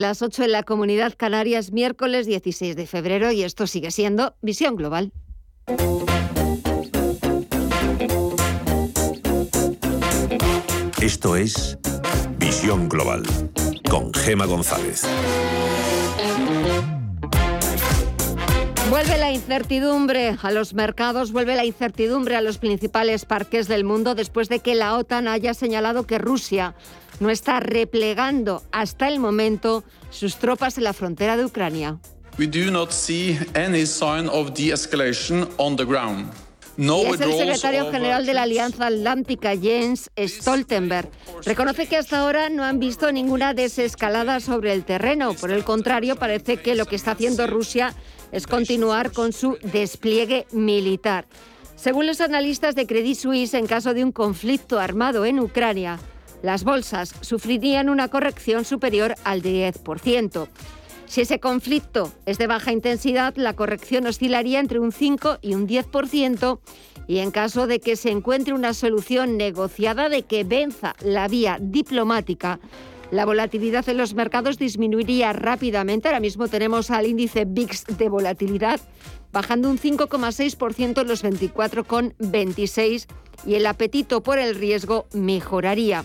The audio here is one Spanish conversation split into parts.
Las 8 en la Comunidad Canarias, miércoles 16 de febrero, y esto sigue siendo Visión Global. Esto es Visión Global con Gema González. Vuelve la incertidumbre a los mercados, vuelve la incertidumbre a los principales parques del mundo después de que la OTAN haya señalado que Rusia no está replegando hasta el momento sus tropas en la frontera de Ucrania. We do not see any sign of de-escalation on the ground. No y es el secretario general de la Alianza Atlántica, Jens Stoltenberg. Reconoce que hasta ahora no han visto ninguna desescalada sobre el terreno. Por el contrario, parece que lo que está haciendo Rusia es continuar con su despliegue militar. Según los analistas de Credit Suisse, en caso de un conflicto armado en Ucrania, las bolsas sufrirían una corrección superior al 10%. Si ese conflicto es de baja intensidad, la corrección oscilaría entre un 5 y un 10% y en caso de que se encuentre una solución negociada de que venza la vía diplomática, la volatilidad en los mercados disminuiría rápidamente. Ahora mismo tenemos al índice VIX de volatilidad bajando un 5,6% en los 24,26 y el apetito por el riesgo mejoraría.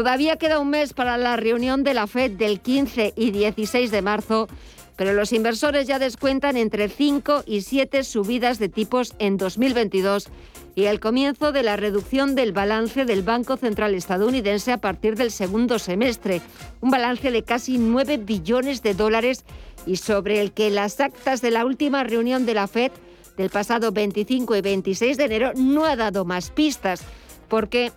Todavía queda un mes para la reunión de la Fed del 15 y 16 de marzo, pero los inversores ya descuentan entre 5 y 7 subidas de tipos en 2022 y el comienzo de la reducción del balance del Banco Central estadounidense a partir del segundo semestre, un balance de casi 9 billones de dólares y sobre el que las actas de la última reunión de la Fed del pasado 25 y 26 de enero no ha dado más pistas, porque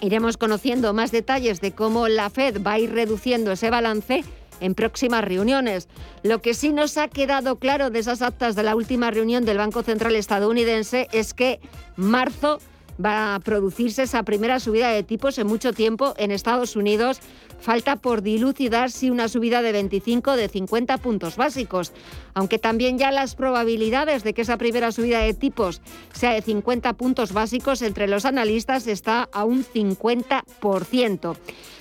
Iremos conociendo más detalles de cómo la Fed va a ir reduciendo ese balance en próximas reuniones. Lo que sí nos ha quedado claro de esas actas de la última reunión del Banco Central estadounidense es que marzo va a producirse esa primera subida de tipos en mucho tiempo en Estados Unidos. Falta por dilucidar si una subida de 25 o de 50 puntos básicos, aunque también ya las probabilidades de que esa primera subida de tipos sea de 50 puntos básicos entre los analistas está a un 50%.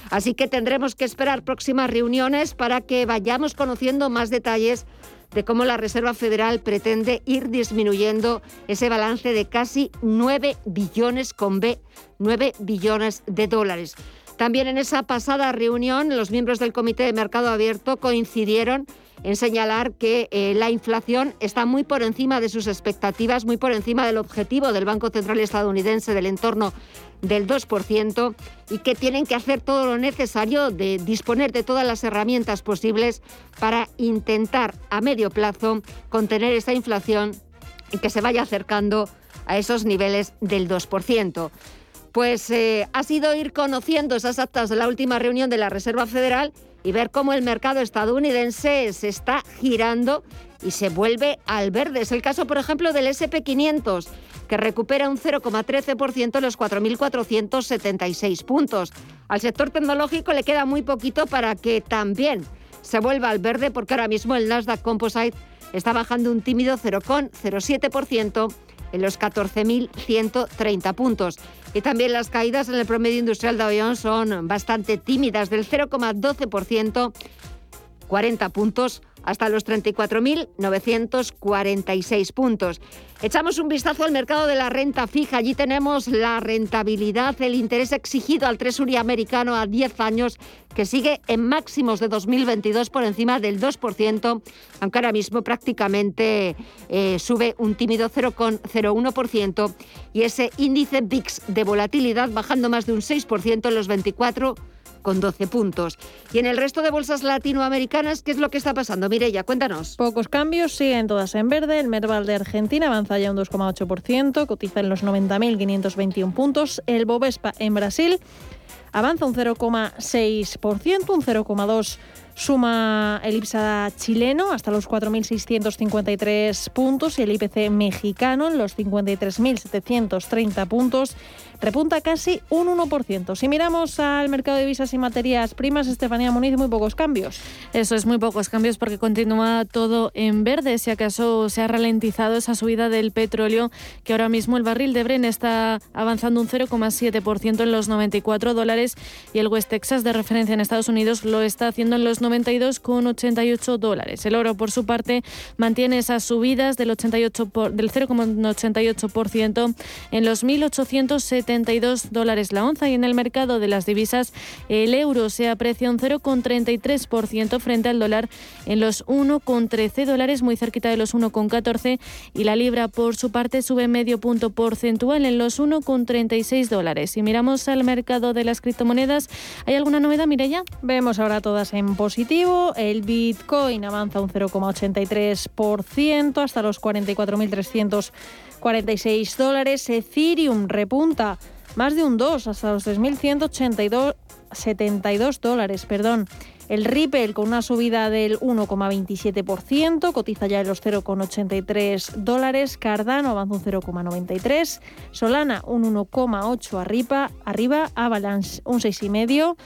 Así que tendremos que esperar próximas reuniones para que vayamos conociendo más detalles de cómo la Reserva Federal pretende ir disminuyendo ese balance de casi 9 billones con B, 9 billones de dólares. También en esa pasada reunión, los miembros del Comité de Mercado Abierto coincidieron en señalar que eh, la inflación está muy por encima de sus expectativas, muy por encima del objetivo del Banco Central estadounidense del entorno del 2% y que tienen que hacer todo lo necesario de disponer de todas las herramientas posibles para intentar a medio plazo contener esa inflación y que se vaya acercando a esos niveles del 2%. Pues eh, ha sido ir conociendo esas actas de la última reunión de la Reserva Federal y ver cómo el mercado estadounidense se está girando y se vuelve al verde. Es el caso, por ejemplo, del SP500, que recupera un 0,13% en los 4.476 puntos. Al sector tecnológico le queda muy poquito para que también se vuelva al verde, porque ahora mismo el Nasdaq Composite está bajando un tímido 0,07% en los 14.130 puntos. Y también las caídas en el promedio industrial de Jones son bastante tímidas, del 0,12%, 40 puntos hasta los 34.946 puntos. Echamos un vistazo al mercado de la renta fija. Allí tenemos la rentabilidad, el interés exigido al Tresury americano a 10 años, que sigue en máximos de 2022 por encima del 2%, aunque ahora mismo prácticamente eh, sube un tímido 0,01%. Y ese índice VIX de volatilidad bajando más de un 6% en los 24 con 12 puntos. Y en el resto de bolsas latinoamericanas, ¿qué es lo que está pasando? Mireya, cuéntanos. Pocos cambios, siguen todas en verde. El Merval de Argentina avanza ya un 2,8%, cotiza en los 90.521 puntos. El Bovespa en Brasil avanza un 0,6%, un 0,2% Suma el IPSA chileno hasta los 4.653 puntos y el IPC mexicano en los 53.730 puntos repunta casi un 1%. Si miramos al mercado de divisas y materias primas, Estefanía Muniz, muy pocos cambios. Eso es, muy pocos cambios porque continúa todo en verde. Si acaso se ha ralentizado esa subida del petróleo, que ahora mismo el barril de Bren está avanzando un 0,7% en los 94 dólares y el West Texas de referencia en Estados Unidos lo está haciendo en los 92,88 dólares. El oro, por su parte, mantiene esas subidas del, 88 del 0,88% en los 1.872 dólares la onza y en el mercado de las divisas el euro se aprecia un 0,33% frente al dólar en los 1,13 dólares, muy cerquita de los 1,14 y la libra por su parte sube medio punto porcentual en los 1,36 dólares. Si miramos al mercado de las criptomonedas, ¿hay alguna novedad, Mireya? Vemos ahora todas en positivo. El Bitcoin avanza un 0,83% hasta los 44.346 dólares. Ethereum repunta más de un 2 hasta los 3.182 dólares. Perdón. El Ripple con una subida del 1,27%, cotiza ya en los 0,83 dólares. Cardano avanza un 0,93. Solana un 1,8 arriba, arriba. Avalanche un 6,5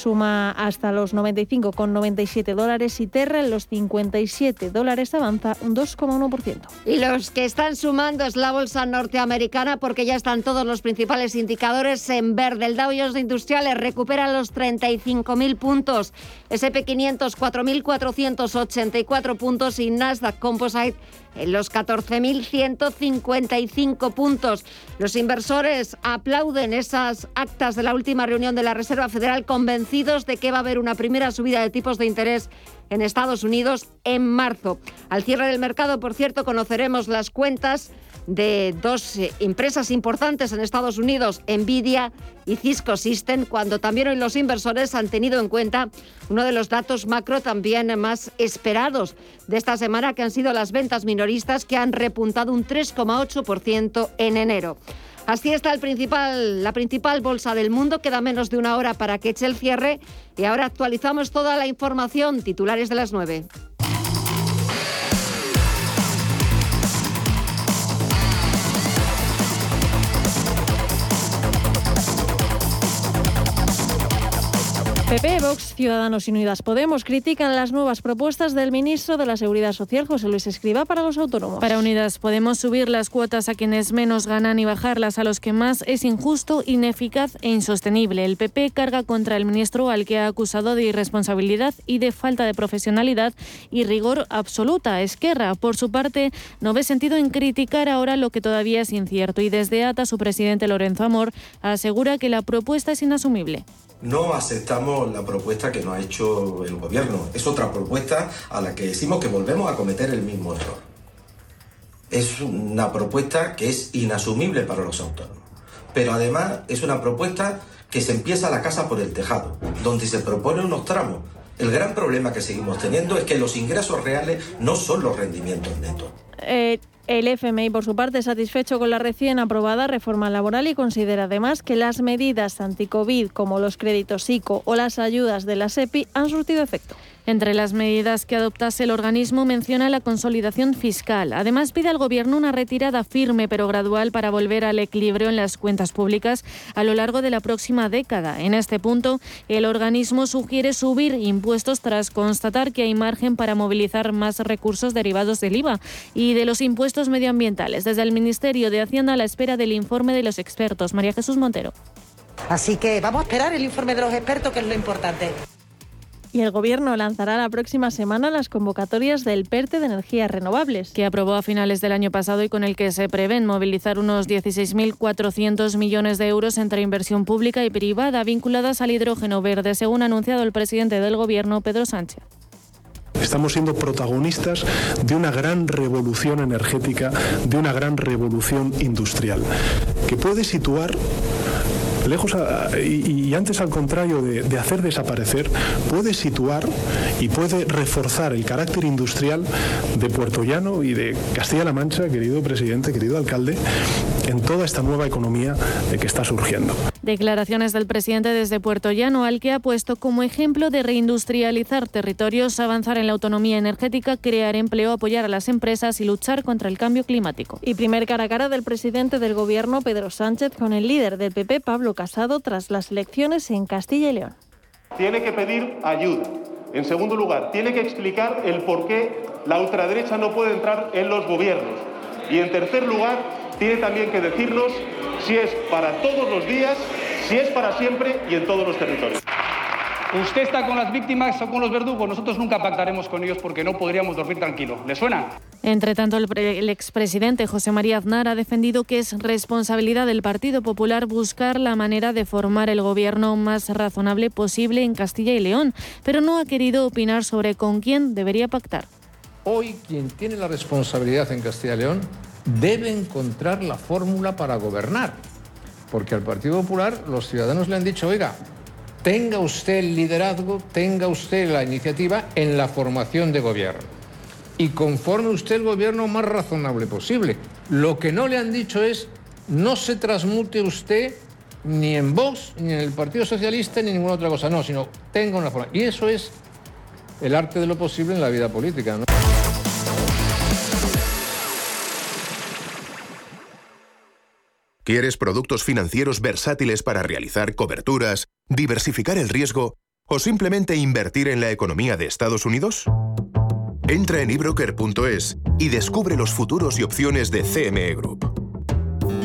suma hasta los 95,97 dólares y Terra en los 57 dólares avanza un 2,1%. Y los que están sumando es la bolsa norteamericana porque ya están todos los principales indicadores en verde. El Dow Jones Industriales recupera los 35.000 puntos, SP500 4.484 puntos y Nasdaq Composite en los 14.155 puntos. Los inversores aplauden esas actas de la última reunión de la Reserva Federal convencidos de que va a haber una primera subida de tipos de interés en Estados Unidos en marzo. Al cierre del mercado, por cierto, conoceremos las cuentas de dos eh, empresas importantes en Estados Unidos, Nvidia y Cisco System, cuando también hoy los inversores han tenido en cuenta uno de los datos macro también más esperados de esta semana, que han sido las ventas minoristas, que han repuntado un 3,8% en enero. Así está el principal, la principal bolsa del mundo. Queda menos de una hora para que eche el cierre y ahora actualizamos toda la información. Titulares de las 9. PP, Vox, Ciudadanos y Unidas Podemos critican las nuevas propuestas del ministro de la Seguridad Social, José Luis Escriba, para los autónomos. Para Unidas Podemos subir las cuotas a quienes menos ganan y bajarlas a los que más es injusto, ineficaz e insostenible. El PP carga contra el ministro al que ha acusado de irresponsabilidad y de falta de profesionalidad y rigor absoluta. Esquerra, por su parte, no ve sentido en criticar ahora lo que todavía es incierto y desde ATA su presidente Lorenzo Amor asegura que la propuesta es inasumible no aceptamos la propuesta que nos ha hecho el gobierno. Es otra propuesta a la que decimos que volvemos a cometer el mismo error. Es una propuesta que es inasumible para los autónomos. Pero además es una propuesta que se empieza la casa por el tejado, donde se propone unos tramos. El gran problema que seguimos teniendo es que los ingresos reales no son los rendimientos netos. Eh, el FMI, por su parte, satisfecho con la recién aprobada reforma laboral y considera además que las medidas anti-COVID, como los créditos ICO o las ayudas de la SEPI, han surtido efecto. Entre las medidas que adoptase el organismo menciona la consolidación fiscal. Además pide al Gobierno una retirada firme pero gradual para volver al equilibrio en las cuentas públicas a lo largo de la próxima década. En este punto, el organismo sugiere subir impuestos tras constatar que hay margen para movilizar más recursos derivados del IVA y de los impuestos medioambientales. Desde el Ministerio de Hacienda a la espera del informe de los expertos. María Jesús Montero. Así que vamos a esperar el informe de los expertos, que es lo importante. Y el Gobierno lanzará la próxima semana las convocatorias del PERTE de energías renovables. Que aprobó a finales del año pasado y con el que se prevén movilizar unos 16.400 millones de euros entre inversión pública y privada vinculadas al hidrógeno verde, según ha anunciado el presidente del Gobierno, Pedro Sánchez. Estamos siendo protagonistas de una gran revolución energética, de una gran revolución industrial, que puede situar lejos y, antes al contrario de, hacer desaparecer, puede situar y puede reforzar el carácter industrial de Puerto Llano y de Castilla-La Mancha, querido presidente, querido alcalde, en toda esta nueva economía que está surgiendo. Declaraciones del presidente desde Puerto Llano, al que ha puesto como ejemplo de reindustrializar territorios, avanzar en la autonomía energética, crear empleo, apoyar a las empresas y luchar contra el cambio climático. Y primer cara a cara del presidente del gobierno, Pedro Sánchez, con el líder del PP, Pablo Tras las elecciones en Castilla y León. Tiene que pedir ayuda. En segundo lugar, tiene que explicar el por qué la ultraderecha no puede entrar en los gobiernos. Y en tercer lugar, tiene también que decirnos si es para todos los días, si es para siempre y en todos los territorios. Usted está con las víctimas o con los verdugos. Nosotros nunca pactaremos con ellos porque no podríamos dormir tranquilo. ¿Le suena? Entre tanto, el, el, expresidente José María Aznar ha defendido que es responsabilidad del Partido Popular buscar la manera de formar el gobierno más razonable posible en Castilla y León, pero no ha querido opinar sobre con quién debería pactar. Hoy quien tiene la responsabilidad en Castilla y León debe encontrar la fórmula para gobernar, porque al Partido Popular los ciudadanos le han dicho, oiga, tenga usted el liderazgo, tenga usted la iniciativa en la formación de gobierno. Y conforme usted el gobierno más razonable posible. Lo que no le han dicho es, no se transmute usted ni en Vox, ni en el Partido Socialista, ni ninguna otra cosa. No, sino tenga una forma. Y eso es el arte de lo posible en la vida política. ¿Quieres productos financieros versátiles para realizar coberturas, diversificar el riesgo o simplemente invertir en la economía de Estados Unidos? Entra en ebroker.es y descubre los futuros y opciones de CME Group.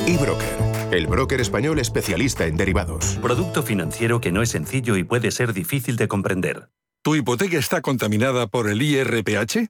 eBroker, el broker español especialista en derivados. Producto financiero que no es sencillo y puede ser difícil de comprender. ¿Tu hipoteca está contaminada por el IRPH?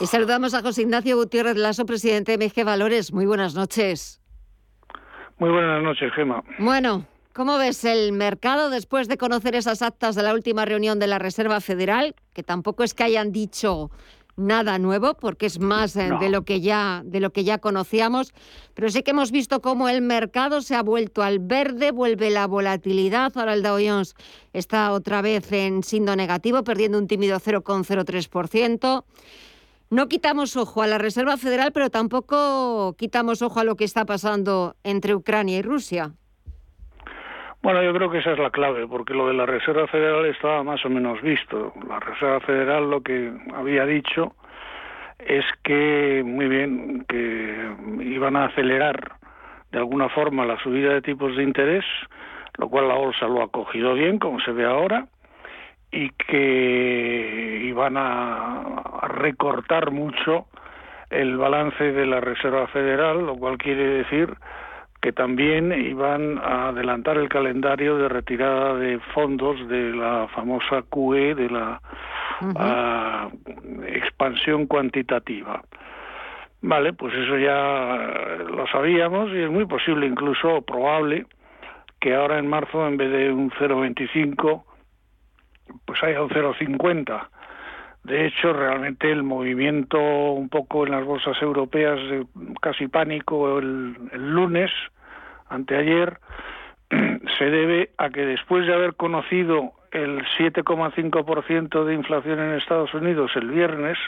Y saludamos a José Ignacio Gutiérrez Lasso, presidente de MG Valores. Muy buenas noches. Muy buenas noches, Gema. Bueno, ¿cómo ves el mercado después de conocer esas actas de la última reunión de la Reserva Federal? Que tampoco es que hayan dicho nada nuevo, porque es más eh, No. de lo que ya de lo que ya conocíamos, pero sí que hemos visto cómo el mercado se ha vuelto al verde, vuelve la volatilidad, ahora el Dow Jones está otra vez en signo negativo, perdiendo un tímido 0,03%. No quitamos ojo a la Reserva Federal, pero tampoco quitamos ojo a lo que está pasando entre Ucrania y Rusia. Bueno, yo creo que esa es la clave, porque lo de la Reserva Federal estaba más o menos visto. La Reserva Federal lo que había dicho es que, muy bien, que iban a acelerar de alguna forma la subida de tipos de interés, lo cual la bolsa lo ha cogido bien, como se ve ahora, y que iban a, recortar mucho el balance de la Reserva Federal, lo cual quiere decir que también iban a adelantar el calendario de retirada de fondos de la famosa QE, de la ah, expansión cuantitativa. Vale, pues eso ya lo sabíamos y es muy posible, incluso probable, que ahora en marzo en vez de un 0,25 pues haya un 0,50. De hecho, realmente el movimiento un poco en las bolsas europeas, de casi pánico el, el lunes, anteayer, se debe a que después de haber conocido el 7,5% de inflación en Estados Unidos el viernes,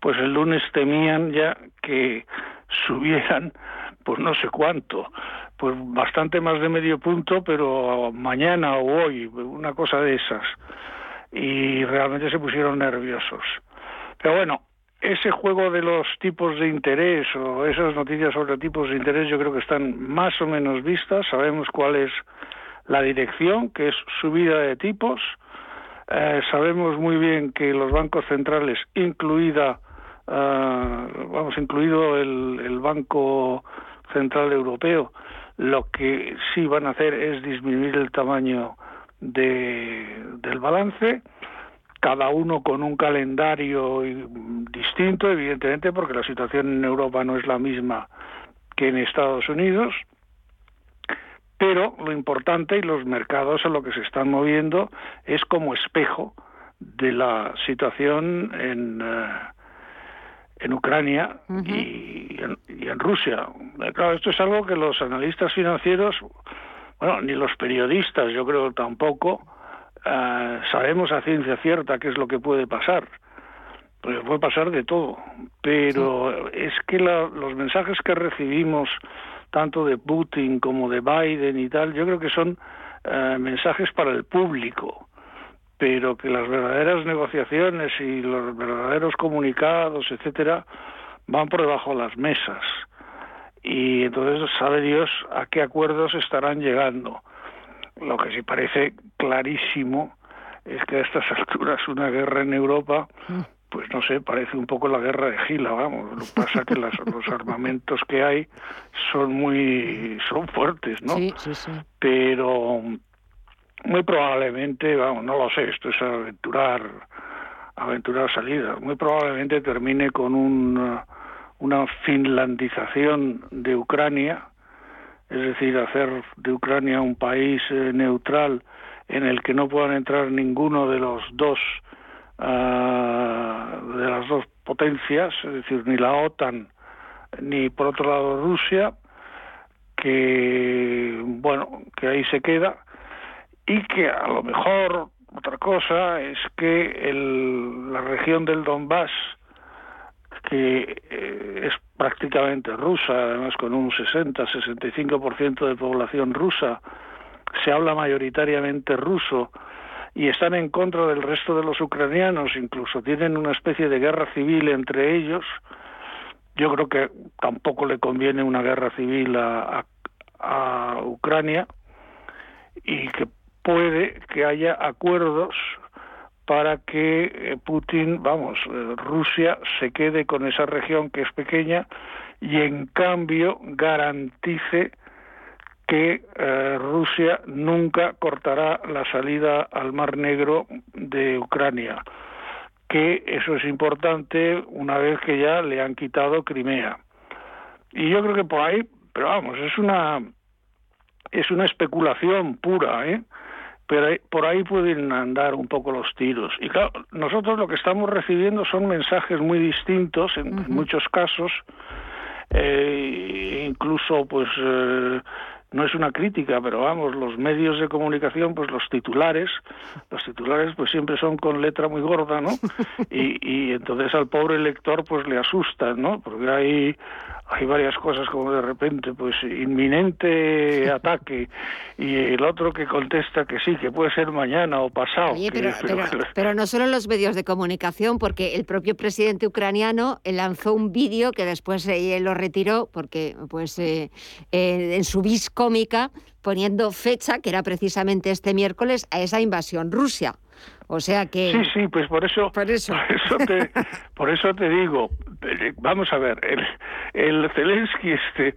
pues el lunes temían ya que subieran, pues no sé cuánto, pues bastante más de medio punto, pero mañana o hoy, una cosa de esas. Y realmente se pusieron nerviosos. Pero bueno, ese juego de los tipos de interés o esas noticias sobre tipos de interés yo creo que están más o menos vistas, sabemos cuál es la dirección, que es subida de tipos, eh, sabemos muy bien que los bancos centrales, incluida, eh, vamos, incluido el, el Banco Central Europeo, lo que sí van a hacer es disminuir el tamaño de, del balance, cada uno con un calendario y- distinto, evidentemente, porque la situación en Europa no es la misma que en Estados Unidos, pero lo importante y los mercados a lo que se están moviendo es como espejo de la situación en, eh, en Ucrania y, en, Rusia. Eh, claro, esto es algo que los analistas financieros, bueno, ni los periodistas, yo creo tampoco, eh, sabemos a ciencia cierta qué es lo que puede pasar. Porque puede pasar de todo. Pero es que los mensajes que recibimos, tanto de Putin como de Biden y tal, yo creo que son mensajes para el público pero que las verdaderas negociaciones y los verdaderos comunicados, etcétera, van por debajo de las mesas. Y entonces sabe Dios a qué acuerdos estarán llegando. Lo que sí parece clarísimo es que a estas alturas una guerra en Europa, pues no sé, parece un poco la guerra de Gila, vamos. Lo que pasa es que los armamentos que hay son muy, son fuertes, ¿no? Sí, sí, sí. Pero muy probablemente, vamos, no lo sé, esto es aventurar, aventurar salida, muy probablemente termine con un, una finlandización de Ucrania, es decir, hacer de Ucrania un país eh, neutral en el que no puedan entrar ninguno de los dos ah, de las dos potencias, es decir, ni la OTAN ni por otro lado Rusia, que bueno, que ahí se queda y que a lo mejor otra cosa es que el, la región del Donbass, que eh, es prácticamente rusa, además con un 60-65% de población rusa, se habla mayoritariamente ruso y están en contra del resto de los ucranianos, incluso tienen una especie de guerra civil entre ellos. Yo creo que tampoco le conviene una guerra civil a, a, a Ucrania y que puede que haya acuerdos para que eh, Putin, vamos, eh, Rusia se quede con esa región que es pequeña y en cambio garantice que eh, Rusia nunca cortará la salida al Mar Negro de Ucrania, que eso es importante una vez que ya le han quitado Crimea. Y yo creo que por ahí, pero vamos, es una es una especulación pura, ¿eh? Pero por ahí pueden andar un poco los tiros. Y claro, nosotros lo que estamos recibiendo son mensajes muy distintos en, muchos casos, eh, incluso pues eh, no es una crítica, pero vamos, los medios de comunicación, pues los titulares, los titulares pues siempre son con letra muy gorda, ¿no? Y, y entonces al pobre lector pues le asustan, ¿no? Porque hay hay varias cosas como de repente, pues inminente ataque y el otro que contesta que sí, que puede ser mañana o pasado. pero, no solo los medios de comunicación, porque el propio presidente ucraniano lanzó un vídeo que después eh, lo retiró porque pues eh, eh, en su vis cómica poniendo fecha, que era precisamente este miércoles, a esa invasión Rusia. O sea que... Sí, sí, pues por eso, por eso. te, por eso te digo, vamos a ver, el, el Zelensky este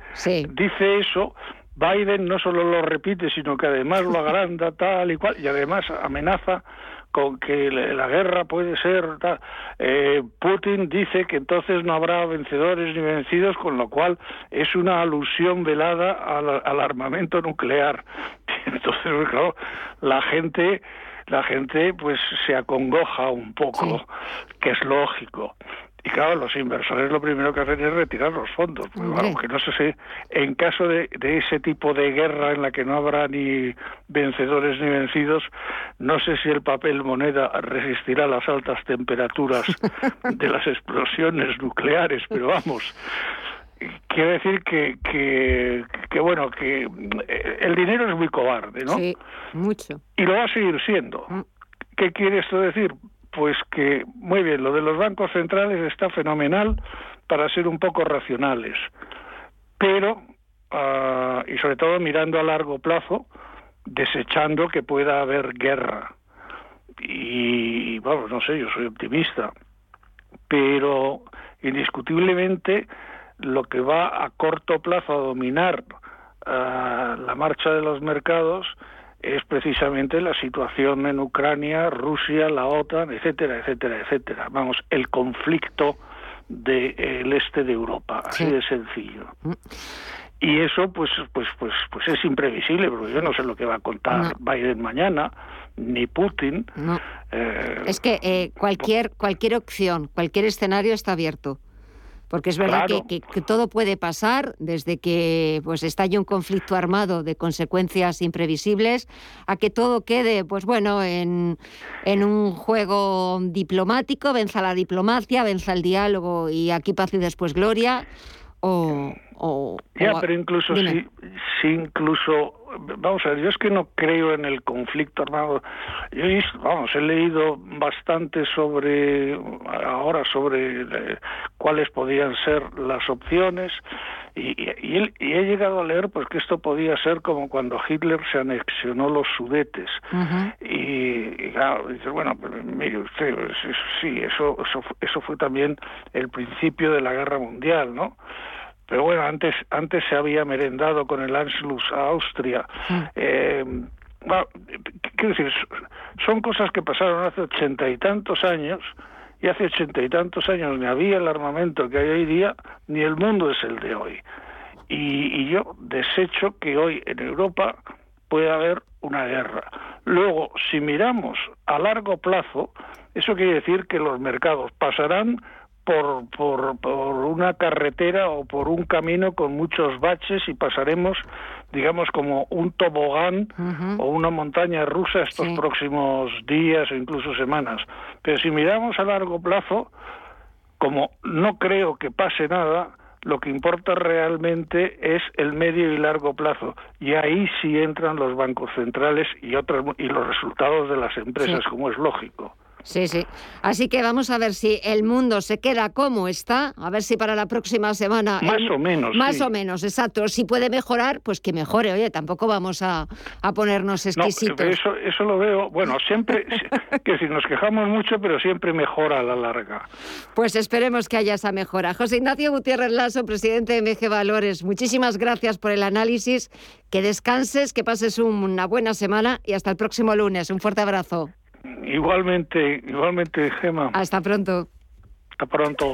dice eso, Biden no solo lo repite, sino que además lo agranda tal y cual, y además amenaza con que la guerra puede ser tal. Eh, Putin dice que entonces no habrá vencedores ni vencidos, con lo cual es una alusión velada al, al armamento nuclear. Entonces, claro, la gente la gente pues se acongoja un poco, que es lógico. Y claro, los inversores lo primero que hacen es retirar los fondos. aunque no sé si en caso de, de, ese tipo de guerra en la que no habrá ni vencedores ni vencidos, no sé si el papel moneda resistirá las altas temperaturas de las explosiones nucleares, pero vamos, quiero decir que, que, bueno, que eh, el dinero es muy cobarde, ¿no? Sí, mucho. Y lo va a seguir siendo. Mm. ¿Qué quiere esto decir? Pues que, muy bien, lo de los bancos centrales está fenomenal para ser un poco racionales, pero, ah, y sobre todo mirando a largo plazo, desechando que pueda haber guerra. Y, vamos, no sé, yo soy optimista, pero indiscutiblemente lo que va a corto plazo a dominar uh, la marcha de los mercados es precisamente la situación en Ucrania, Rusia, la OTAN, etcétera, etcétera, etcétera. Vamos, el conflicto del este de Europa, así de sencillo. Mm. y eso pues pues pues pues es imprevisible porque yo no sé lo que va a contar Biden mañana ni Putin eh, es que eh, cualquier cualquier opción cualquier escenario está abierto porque es verdad que, todo puede pasar desde que pues estalle un conflicto armado de consecuencias imprevisibles a que todo quede pues bueno en, en un juego diplomático. Venza la diplomacia venza el diálogo y aquí paz y después gloria. O, ya, pero incluso si, si incluso, vamos a ver, yo es que no creo en el conflicto armado. Yo vamos, he leído bastante sobre, ahora sobre eh, cuáles podían ser las opciones y, y, he llegado a leer pues que esto podía ser como cuando Hitler se anexionó los sudetes. Y, claro, dice, bueno, pues, mire usted, sí, eso, eso, eso fue también el principio de la guerra mundial, ¿no? Pero bueno, antes, antes se había merendado con el Anschluss a Austria. Eh, quiero decir, son cosas que pasaron hace ochenta y tantos años, y hace ochenta y tantos años ni había el armamento que hay hoy día, ni el mundo es el de hoy. Y, y yo desecho que hoy en Europa pueda haber una guerra. Luego, si miramos a largo plazo, eso quiere decir que los mercados pasarán por, por, por una carretera o por un camino con muchos baches y pasaremos, digamos, como un tobogán o una montaña rusa estos próximos días o incluso semanas. Pero si miramos a largo plazo, como no creo que pase nada, lo que importa realmente es el medio y largo plazo. Y ahí sí entran los bancos centrales y, otros, y los resultados de las empresas, como es lógico. Sí, sí. Así que vamos a ver si el mundo se queda como está, a ver si para la próxima semana... Más o menos. Más o menos, exacto. Si puede mejorar, pues que mejore. Oye, tampoco vamos a, a ponernos exquisitos. No, eso, eso lo veo, bueno, siempre, que si nos quejamos mucho, pero siempre mejora a la larga. Pues esperemos que haya esa mejora. José Ignacio Gutiérrez Lasso, presidente de MG Valores, muchísimas gracias por el análisis. Que descanses, que pases una buena semana y hasta el próximo lunes. Un fuerte abrazo. Igualmente, igualmente, Gema. Hasta pronto. Hasta pronto.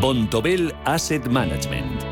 Bontobel Asset Management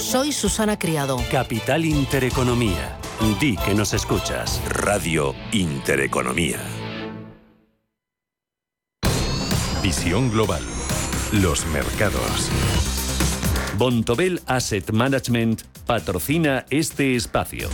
soy Susana Criado. Capital Intereconomía. Di que nos escuchas. Radio Intereconomía. Visión global. Los mercados. Bontobel Asset Management patrocina este espacio.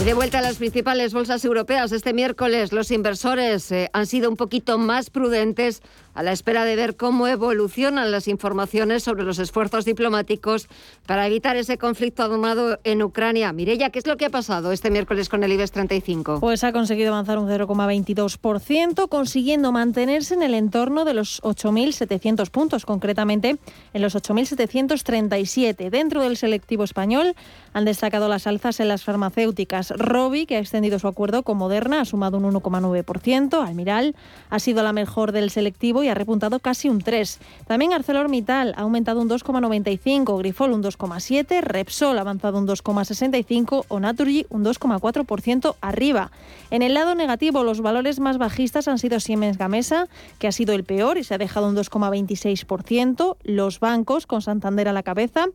Y de vuelta a las principales bolsas europeas, este miércoles los inversores eh, han sido un poquito más prudentes a la espera de ver cómo evolucionan las informaciones sobre los esfuerzos diplomáticos para evitar ese conflicto armado en Ucrania. Mirella, ¿qué es lo que ha pasado este miércoles con el IBEX 35? Pues ha conseguido avanzar un 0,22%, consiguiendo mantenerse en el entorno de los 8.700 puntos, concretamente en los 8.737. Dentro del selectivo español han destacado las alzas en las farmacéuticas. Robi, que ha extendido su acuerdo con Moderna, ha sumado un 1,9%. Almiral ha sido la mejor del selectivo y ha repuntado casi un 3. También ArcelorMittal ha aumentado un 2,95, Grifol un 2,7, Repsol ha avanzado un 2,65 o Naturgy un 2,4% arriba. En el lado negativo, los valores más bajistas han sido Siemens Gamesa, que ha sido el peor y se ha dejado un 2,26%, los bancos con Santander a la cabeza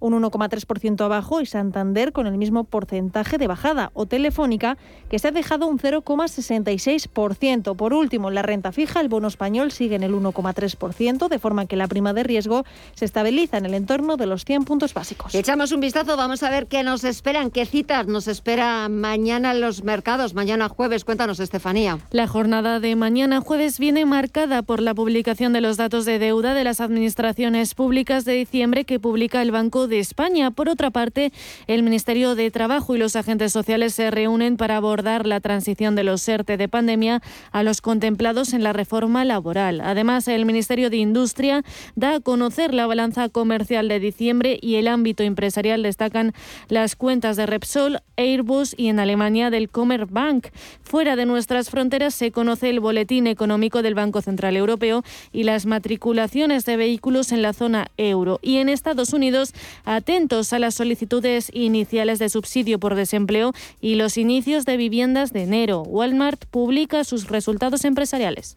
un 1,3% abajo y Santander con el mismo porcentaje de bajada. o telefónica, que se ha dejado un 0,66%. Por último, la renta fija, el bono español sigue en el 1,3%, de forma que la prima de riesgo se estabiliza en el entorno de los 100 puntos básicos. Echamos un vistazo, vamos a ver qué nos esperan, qué citas nos espera mañana en los mercados, mañana jueves. Cuéntanos, Estefanía. La jornada de mañana jueves viene marcada por la publicación de los datos de deuda de las administraciones públicas de diciembre que publica el Banco de España. Por otra parte, el Ministerio de Trabajo y los agentes sociales se reúnen para abordar la transición de los ERTE de pandemia a los contemplados en la reforma laboral. Además, el Ministerio de Industria da a conocer la balanza comercial de diciembre y el ámbito empresarial destacan las cuentas de Repsol, Airbus y en Alemania del Commerzbank. Fuera de nuestras fronteras se conoce el boletín económico del Banco Central Europeo y las matriculaciones de vehículos en la zona euro. Y en Estados Unidos, atentos a las solicitudes iniciales de subsidio por desempleo y los inicios de viviendas de enero. Walmart publica sus resultados empresariales.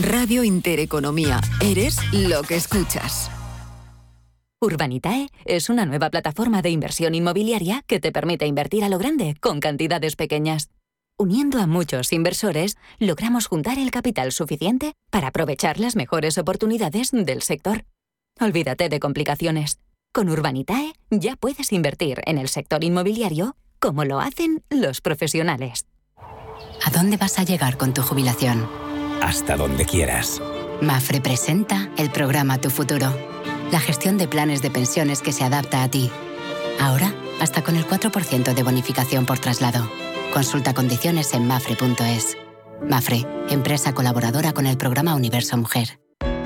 Radio Intereconomía. Eres lo que escuchas. Urbanitae es una nueva plataforma de inversión inmobiliaria que te permite invertir a lo grande con cantidades pequeñas. Uniendo a muchos inversores, logramos juntar el capital suficiente para aprovechar las mejores oportunidades del sector. Olvídate de complicaciones. Con Urbanitae ya puedes invertir en el sector inmobiliario como lo hacen los profesionales. ¿A dónde vas a llegar con tu jubilación? Hasta donde quieras. Mafre presenta el programa Tu Futuro, la gestión de planes de pensiones que se adapta a ti. Ahora, hasta con el 4% de bonificación por traslado. Consulta condiciones en mafre.es. Mafre, empresa colaboradora con el programa Universo Mujer.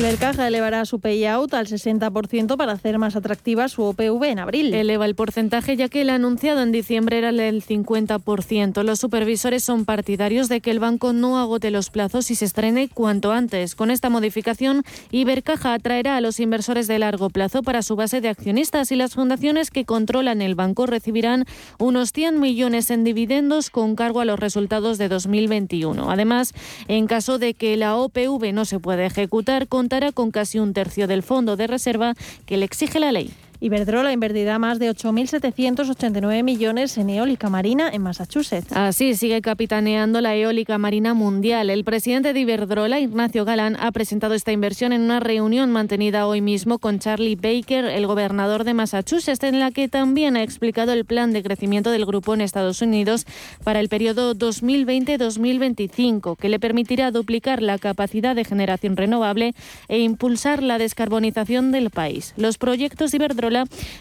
Mercaja elevará su payout al 60% para hacer más atractiva su OPV en abril. Eleva el porcentaje ya que el anunciado en diciembre era el del 50%. Los supervisores son partidarios de que el banco no agote los plazos y se estrene cuanto antes. Con esta modificación, Ibercaja atraerá a los inversores de largo plazo para su base de accionistas y las fundaciones que controlan el banco recibirán unos 100 millones en dividendos con cargo a los resultados de 2021. Además, en caso de que la OPV no se pueda ejecutar, con contará con casi un tercio del fondo de reserva que le exige la ley. Iberdrola invertirá más de 8.789 millones en eólica marina en Massachusetts. Así sigue capitaneando la eólica marina mundial. El presidente de Iberdrola, Ignacio Galán, ha presentado esta inversión en una reunión mantenida hoy mismo con Charlie Baker, el gobernador de Massachusetts, en la que también ha explicado el plan de crecimiento del grupo en Estados Unidos para el periodo 2020-2025, que le permitirá duplicar la capacidad de generación renovable e impulsar la descarbonización del país. Los proyectos Iberdrola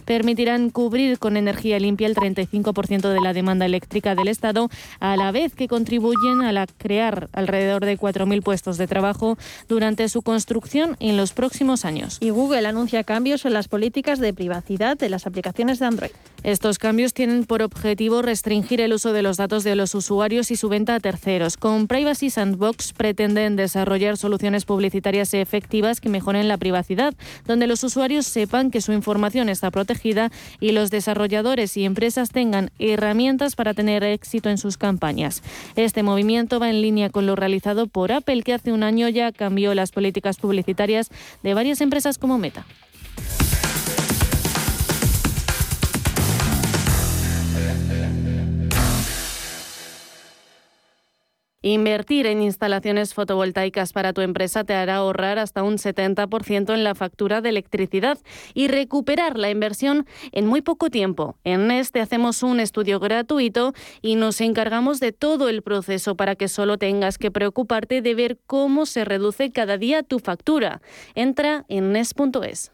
permitirán cubrir con energía limpia el 35% de la demanda eléctrica del Estado, a la vez que contribuyen a la crear alrededor de 4.000 puestos de trabajo durante su construcción en los próximos años. Y Google anuncia cambios en las políticas de privacidad de las aplicaciones de Android. Estos cambios tienen por objetivo restringir el uso de los datos de los usuarios y su venta a terceros. Con Privacy Sandbox pretenden desarrollar soluciones publicitarias efectivas que mejoren la privacidad, donde los usuarios sepan que su información está protegida y los desarrolladores y empresas tengan herramientas para tener éxito en sus campañas. Este movimiento va en línea con lo realizado por Apple, que hace un año ya cambió las políticas publicitarias de varias empresas como Meta. Invertir en instalaciones fotovoltaicas para tu empresa te hará ahorrar hasta un 70% en la factura de electricidad y recuperar la inversión en muy poco tiempo. En este hacemos un estudio gratuito y nos encargamos de todo el proceso para que solo tengas que preocuparte de ver cómo se reduce cada día tu factura. Entra en NES.es.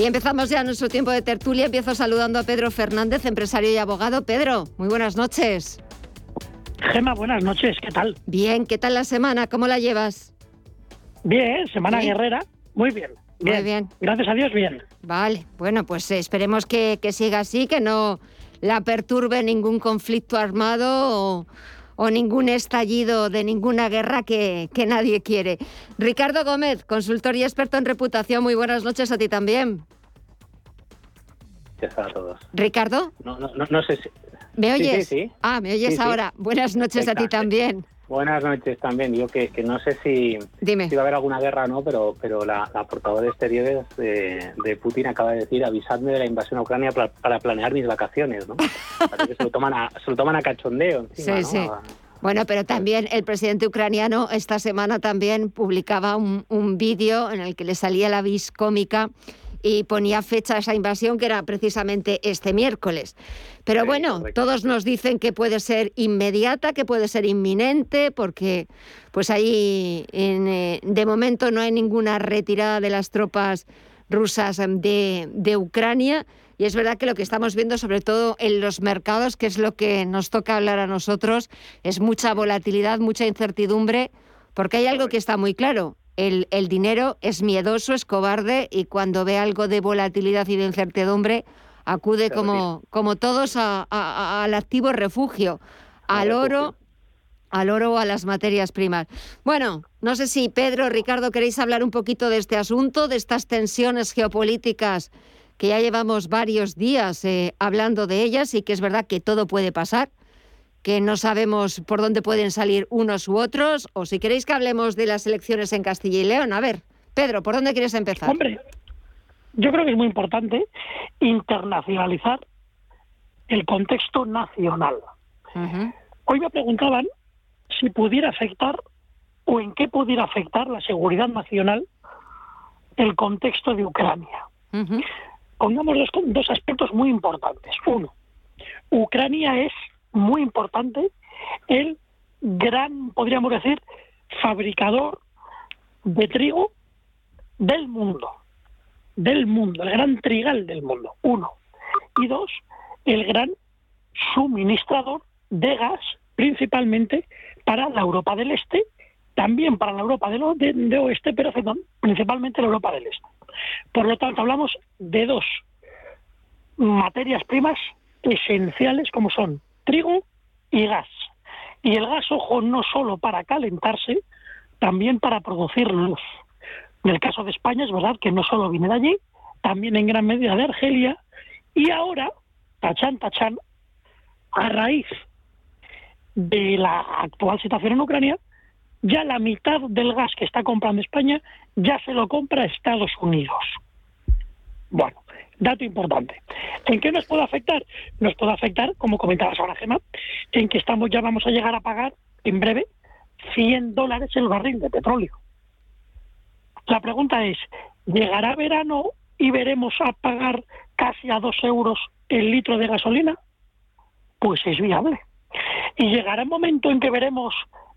Y empezamos ya nuestro tiempo de tertulia. Empiezo saludando a Pedro Fernández, empresario y abogado. Pedro, muy buenas noches. Gema, buenas noches, ¿qué tal? Bien, ¿qué tal la semana? ¿Cómo la llevas? Bien, semana guerrera, muy bien. Bien. Muy bien. Gracias a Dios, bien. Vale, bueno, pues esperemos que, que siga así, que no la perturbe ningún conflicto armado o, o ningún estallido de ninguna guerra que, que, nadie quiere. Ricardo Gómez, consultor y experto en reputación, muy buenas noches a ti también. a todos. ¿Ricardo? No, no, no, no sé si... ¿Me oyes? Sí, sí, sí. Ah, ¿me oyes ahora? Buenas noches a ti también. Buenas noches también. Yo que, que no sé si, Dime. si va a haber alguna guerra o no, pero, pero la, la portavoz de exteriores de, de Putin acaba de decir avisadme de la invasión a Ucrania para planear mis vacaciones, ¿no? Que se lo toman a, se lo toman a cachondeo encima, Sí, ¿no? sí. Bueno, pero también el presidente ucraniano esta semana también publicaba un, un vídeo en el que le salía la vis cómica y ponía fecha a esa invasión que era precisamente este miércoles. Pero bueno, todos nos dicen que puede ser inmediata, que puede ser inminente, porque pues ahí en, eh, de momento no hay ninguna retirada de las tropas rusas em, de, de Ucrania. Y es verdad que lo que estamos viendo, sobre todo en los mercados, que es lo que nos toca hablar a nosotros, es mucha volatilidad, mucha incertidumbre, porque hay algo que está muy claro. El, el dinero es miedoso, es cobarde y cuando ve algo de volatilidad y de incertidumbre, acude como, como todos a- a- a- al activo refugio, al oro, al oro o a las materias primas. Bueno, no sé si Pedro, Ricardo, queréis hablar un poquito de este asunto, de estas tensiones geopolíticas que ya llevamos varios días eh, hablando de ellas y que es verdad que todo puede pasar, que no sabemos por dónde pueden salir unos u otros, o si queréis que hablemos de las elecciones en Castilla y León. A ver, Pedro, ¿por dónde quieres empezar? Hombre, yo creo que es muy importante internacionalizar el contexto nacional. Hoy me preguntaban si pudiera afectar o en qué pudiera afectar la seguridad nacional el contexto de Ucrania. Pongamos dos, dos aspectos muy importantes. Uno, Ucrania es muy importante el gran, podríamos decir, fabricador de trigo del mundo. Del mundo, el gran trigal del mundo. Uno. Y dos, el gran suministrador de gas, principalmente para la Europa del Este, también para la Europa del Oeste, pero principalmente la Europa del Este. Por lo tanto, hablamos de dos materias primas esenciales como son trigo y gas. Y el gas, ojo, no solo para calentarse, también para producir luz. En el caso de España es verdad que no solo viene de allí, también en gran medida de Argelia, y ahora, tachan, tachan, a raíz de la actual situación en Ucrania, ya la mitad del gas que está comprando España ya se lo compra Estados Unidos. Bueno, dato importante. ¿En qué nos puede afectar? Nos puede afectar, como comentabas ahora, Gemma, en que estamos ya vamos a llegar a pagar en breve 100 dólares el barril de petróleo. La pregunta es, ¿llegará verano y veremos a pagar casi a 2 euros el litro de gasolina? Pues es viable. Y llegará un momento en que veremos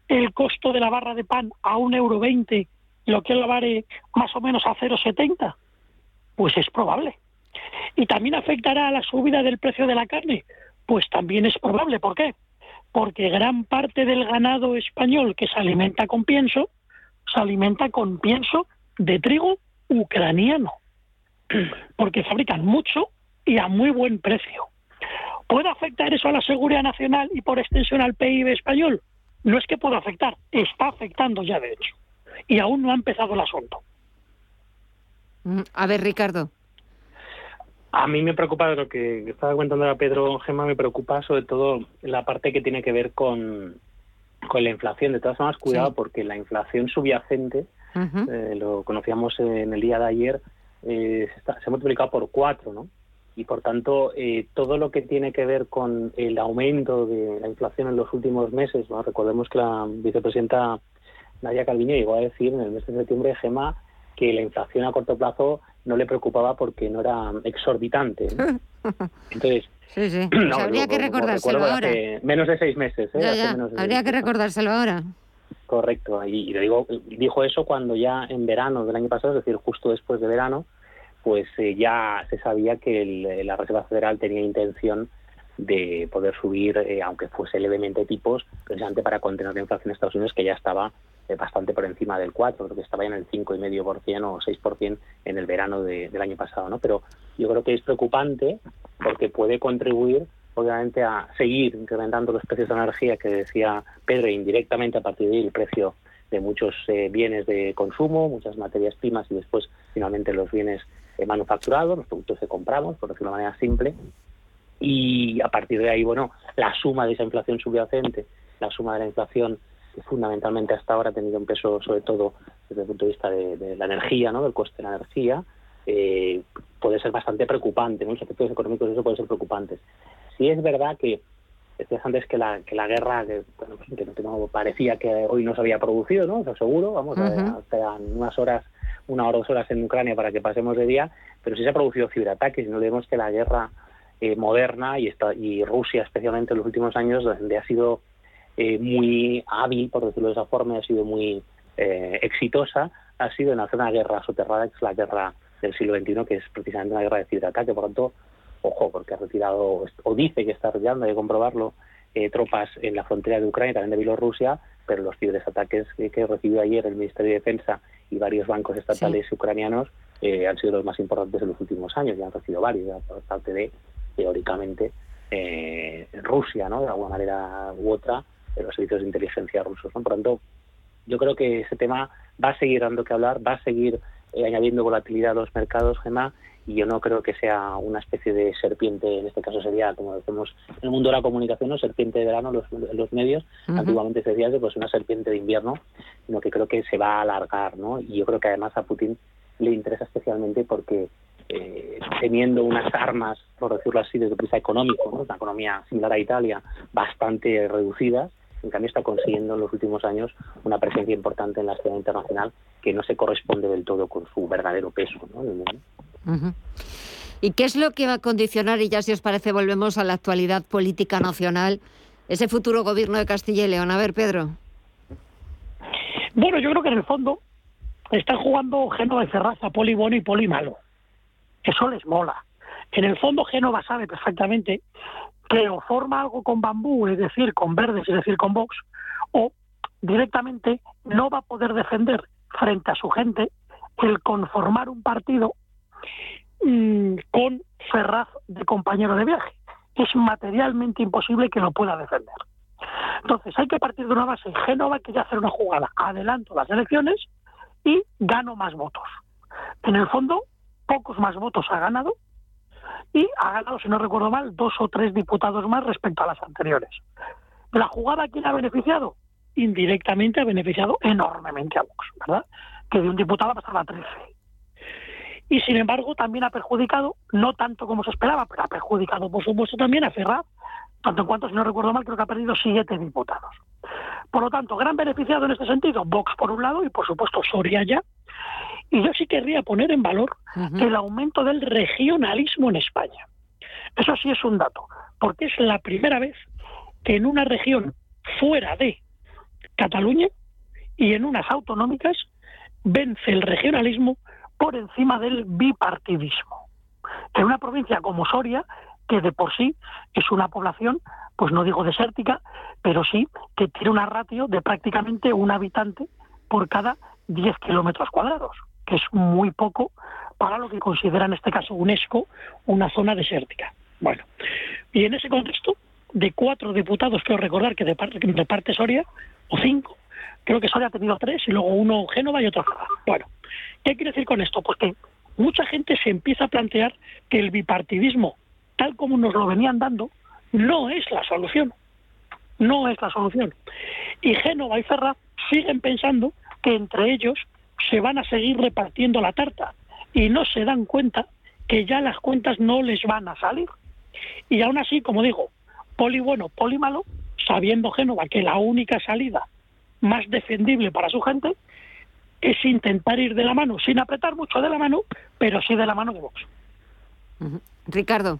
el costo de la barra de pan a un euro veinte, lo que lo vale más o menos a 0,70? Pues es probable. ¿Y también afectará a la subida del precio de la carne? Pues también es probable. ¿Por qué? Porque gran parte del ganado español que se alimenta con pienso, se alimenta con pienso de trigo ucraniano. Porque fabrican mucho y a muy buen precio. ¿Puede afectar eso a la seguridad nacional y por extensión al PIB español? No es que pueda afectar, está afectando ya de hecho. Y aún no ha empezado el asunto. Mm, a ver, Ricardo. A mí me preocupa lo que estaba comentando a Pedro Gema, me preocupa sobre todo la parte que tiene que ver con, con la inflación. De todas formas, cuidado, porque la inflación subyacente, eh, lo conocíamos en el día de ayer, eh, se, ha multiplicado por cuatro, ¿no? Y por tanto, eh, todo lo que tiene que ver con el aumento de la inflación en los últimos meses, ¿no? recordemos que la vicepresidenta Nadia Calviño llegó a decir en el mes de septiembre, Gema, que la inflación a corto plazo no le preocupaba porque no era exorbitante. Entonces, sí, sí. Pues habría que recordárselo ahora. Menos de seis meses. ¿eh? habría que recordárselo ahora. Correcto. Y, le digo, dijo eso cuando ya en verano del año pasado, es decir, justo después de verano, pues eh, ya se sabía que la Reserva Federal tenía intención de poder subir, eh, aunque fuese levemente tipos, precisamente para contener la inflación en Estados Unidos, que ya estaba eh, bastante por encima del 4, creo que estaba en el 5,5% o 6% en el verano del año pasado. ¿no? Pero yo creo que es preocupante porque puede contribuir, obviamente, a seguir incrementando los precios de energía que decía Pedro, indirectamente a partir de ahí el precio de muchos eh, bienes de consumo, muchas materias primas y después finalmente los bienes manufacturados, los productos que compramos, por decirlo de manera simple, y a partir de ahí, bueno, la suma de esa inflación subyacente, la suma de la inflación fundamentalmente hasta ahora ha tenido un peso sobre todo desde el punto de vista de, la energía, ¿no? del coste de la energía, eh, puede ser bastante preocupante, ¿no? los efectos económicos de eso pueden ser preocupantes. Si es verdad que decías antes que la, que la guerra, que, bueno, pues, que no, parecía que hoy no se había producido, ¿no? Eso seguro, vamos, a unas horas, una hora o dos horas en Ucrania para que pasemos de día, pero sí se ha producido ciberataques y no vemos que la guerra eh, moderna y, está, y Rusia especialmente en los últimos años donde ha sido eh, muy hábil, por decirlo de esa forma, ha sido muy eh, exitosa, ha sido en hacer una guerra soterrada, que es la guerra del siglo XXI, que es precisamente una guerra de ciberataque. Por tanto, ojo, porque ha retirado, o dice que está retirando, hay que comprobarlo, tropas en la frontera de Ucrania, también de Bielorrusia, pero los ciberataques que, que recibió ayer el Ministerio de Defensa y varios bancos estatales ucranianos han sido los más importantes en los últimos años, ya han recibido varios, por parte de teóricamente eh, Rusia, ¿no? De alguna manera u otra, de los servicios de inteligencia rusos. ¿no? Por tanto, yo creo que ese tema va a seguir dando que hablar, va a seguir eh, añadiendo volatilidad a los mercados, Gemma, y yo no creo que sea una especie de serpiente, en este caso sería, como decimos en el mundo de la comunicación, ¿no? serpiente de verano los, los medios, antiguamente se decía que pues una serpiente de invierno, sino que creo que se va a alargar, ¿no? Y yo creo que además a Putin le interesa especialmente porque eh, teniendo unas armas, por decirlo así, desde el punto de vista económico, una economía similar a Italia, bastante reducidas, en cambio está consiguiendo en los últimos años una presencia importante en la escena internacional que no se corresponde del todo con su verdadero peso ¿Y qué es lo que va a condicionar, y ya si os parece volvemos a la actualidad política nacional, ese futuro gobierno de Castilla y León? A ver, Pedro. Bueno, yo creo que en el fondo están jugando Génova y Ferraza, poli bueno y poli malo. Eso les mola. En el fondo Génova sabe perfectamente que o forma algo con bambú, es decir, con verdes, es decir, con Vox, o directamente no va a poder defender frente a su gente el conformar un partido mm, con Ferraz de compañero de viaje. Es materialmente imposible que lo pueda defender. Entonces hay que partir de una base. Génova quiere hacer una jugada. Adelanto las elecciones y gano más votos. En el fondo, pocos más votos ha ganado y ha ganado, si no recuerdo mal, dos o tres diputados más respecto a las anteriores. ¿La jugada quién ha beneficiado? Indirectamente ha beneficiado enormemente a Vox, ¿verdad? Que de un diputado ha pasado a 13. Y sin embargo también ha perjudicado, no tanto como se esperaba, pero ha perjudicado por supuesto también a Ferraz, tanto en cuanto, si no recuerdo mal, creo que ha perdido siete diputados. Por lo tanto, gran beneficiado en este sentido, Vox por un lado y por supuesto Soria ya, y yo sí querría poner en valor el aumento del regionalismo en España. Eso sí es un dato, porque es la primera vez que en una región fuera de Cataluña y en unas autonómicas vence el regionalismo por encima del bipartidismo. En una provincia como Soria, que de por sí es una población, pues no digo desértica, pero sí que tiene una ratio de prácticamente un habitante por cada 10 kilómetros cuadrados que es muy poco para lo que considera en este caso UNESCO una zona desértica. Bueno, y en ese contexto, de cuatro diputados, quiero recordar que de parte, de parte Soria, o cinco, creo que Soria ha tenido tres, y luego uno Génova y otro. Bueno, ¿qué quiere decir con esto? Pues que mucha gente se empieza a plantear que el bipartidismo, tal como nos lo venían dando, no es la solución. No es la solución. Y Génova y Ferraz siguen pensando que entre ellos se van a seguir repartiendo la tarta y no se dan cuenta que ya las cuentas no les van a salir. Y aún así, como digo, poli bueno, poli malo, sabiendo Génova que la única salida más defendible para su gente es intentar ir de la mano, sin apretar mucho de la mano, pero sí de la mano de Vox. Ricardo.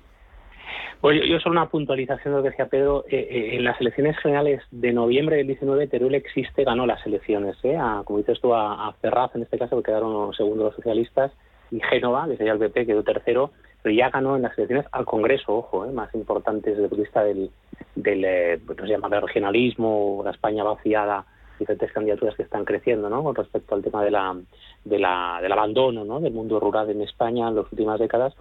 Oye, yo solo una puntualización de lo que decía Pedro. Eh, eh, en las elecciones generales de noviembre del 19, Teruel existe, ganó las elecciones. ¿eh? como dices tú, a, a, Ferraz, en este caso, que quedaron segundos los socialistas, y Génova, que sería el PP, quedó tercero, pero ya ganó en las elecciones al Congreso, ojo, ¿eh? más importantes desde el punto de vista del, del pues, se llama, regionalismo, la España vaciada, diferentes candidaturas que están creciendo ¿no? con respecto al tema de la, de la, del abandono ¿no? del mundo rural en España en las últimas décadas,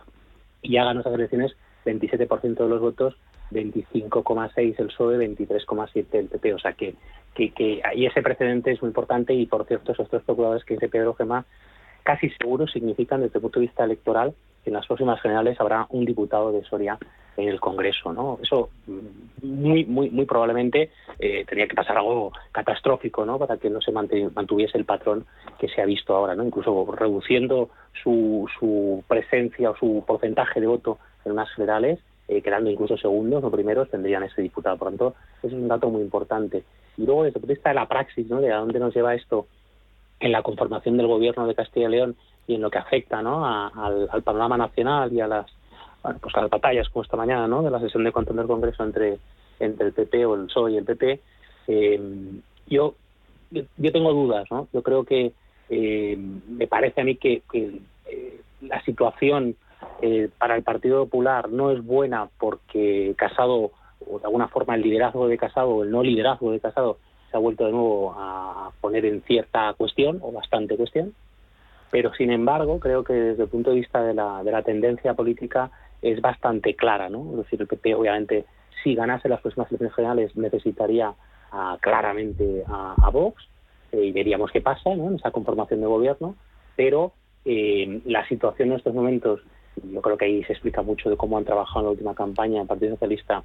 ya ganó esas elecciones 27% de los votos, 25,6 el PSOE, 23,7 el PP. O sea que, que, que ahí ese precedente es muy importante y, por cierto, esos tres procuradores que dice Pedro Gemma casi seguro significan desde el punto de vista electoral que en las próximas generales habrá un diputado de Soria en el Congreso, ¿no? Eso mm, muy muy muy probablemente eh, tenía que pasar algo catastrófico, ¿no? Para que no se mantuviese el patrón que se ha visto ahora, ¿no? Incluso reduciendo su, su presencia o su porcentaje de voto en unas federales, eh, quedando incluso segundos o primeros, tendrían ese diputado. Por lo tanto, eso es un dato muy importante. Y luego, desde el punto de vista de la praxis, ¿no? de a dónde nos lleva esto en la conformación del gobierno de Castilla y León y en lo que afecta ¿no? al, panorama nacional y a las bueno, pues a las batallas como esta mañana ¿no? de la sesión de control del Congreso entre, entre el PP o el PSOE y el PP, eh, yo, yo tengo dudas. ¿no? Yo creo que eh, me parece a mí que, la situación eh, para el Partido Popular no es buena porque Casado, o de alguna forma el liderazgo de Casado, el no liderazgo de Casado, se ha vuelto de nuevo a poner en cierta cuestión, o bastante cuestión. Pero, sin embargo, creo que desde el punto de vista de la, de la tendencia política es bastante clara, ¿no? Es decir, el PP, obviamente, si ganase las próximas elecciones generales, necesitaría claramente a, Vox, eh, y veríamos qué pasa en esa conformación de gobierno, pero eh, la situación en estos momentos yo creo que ahí se explica mucho de cómo han trabajado en la última campaña el Partido Socialista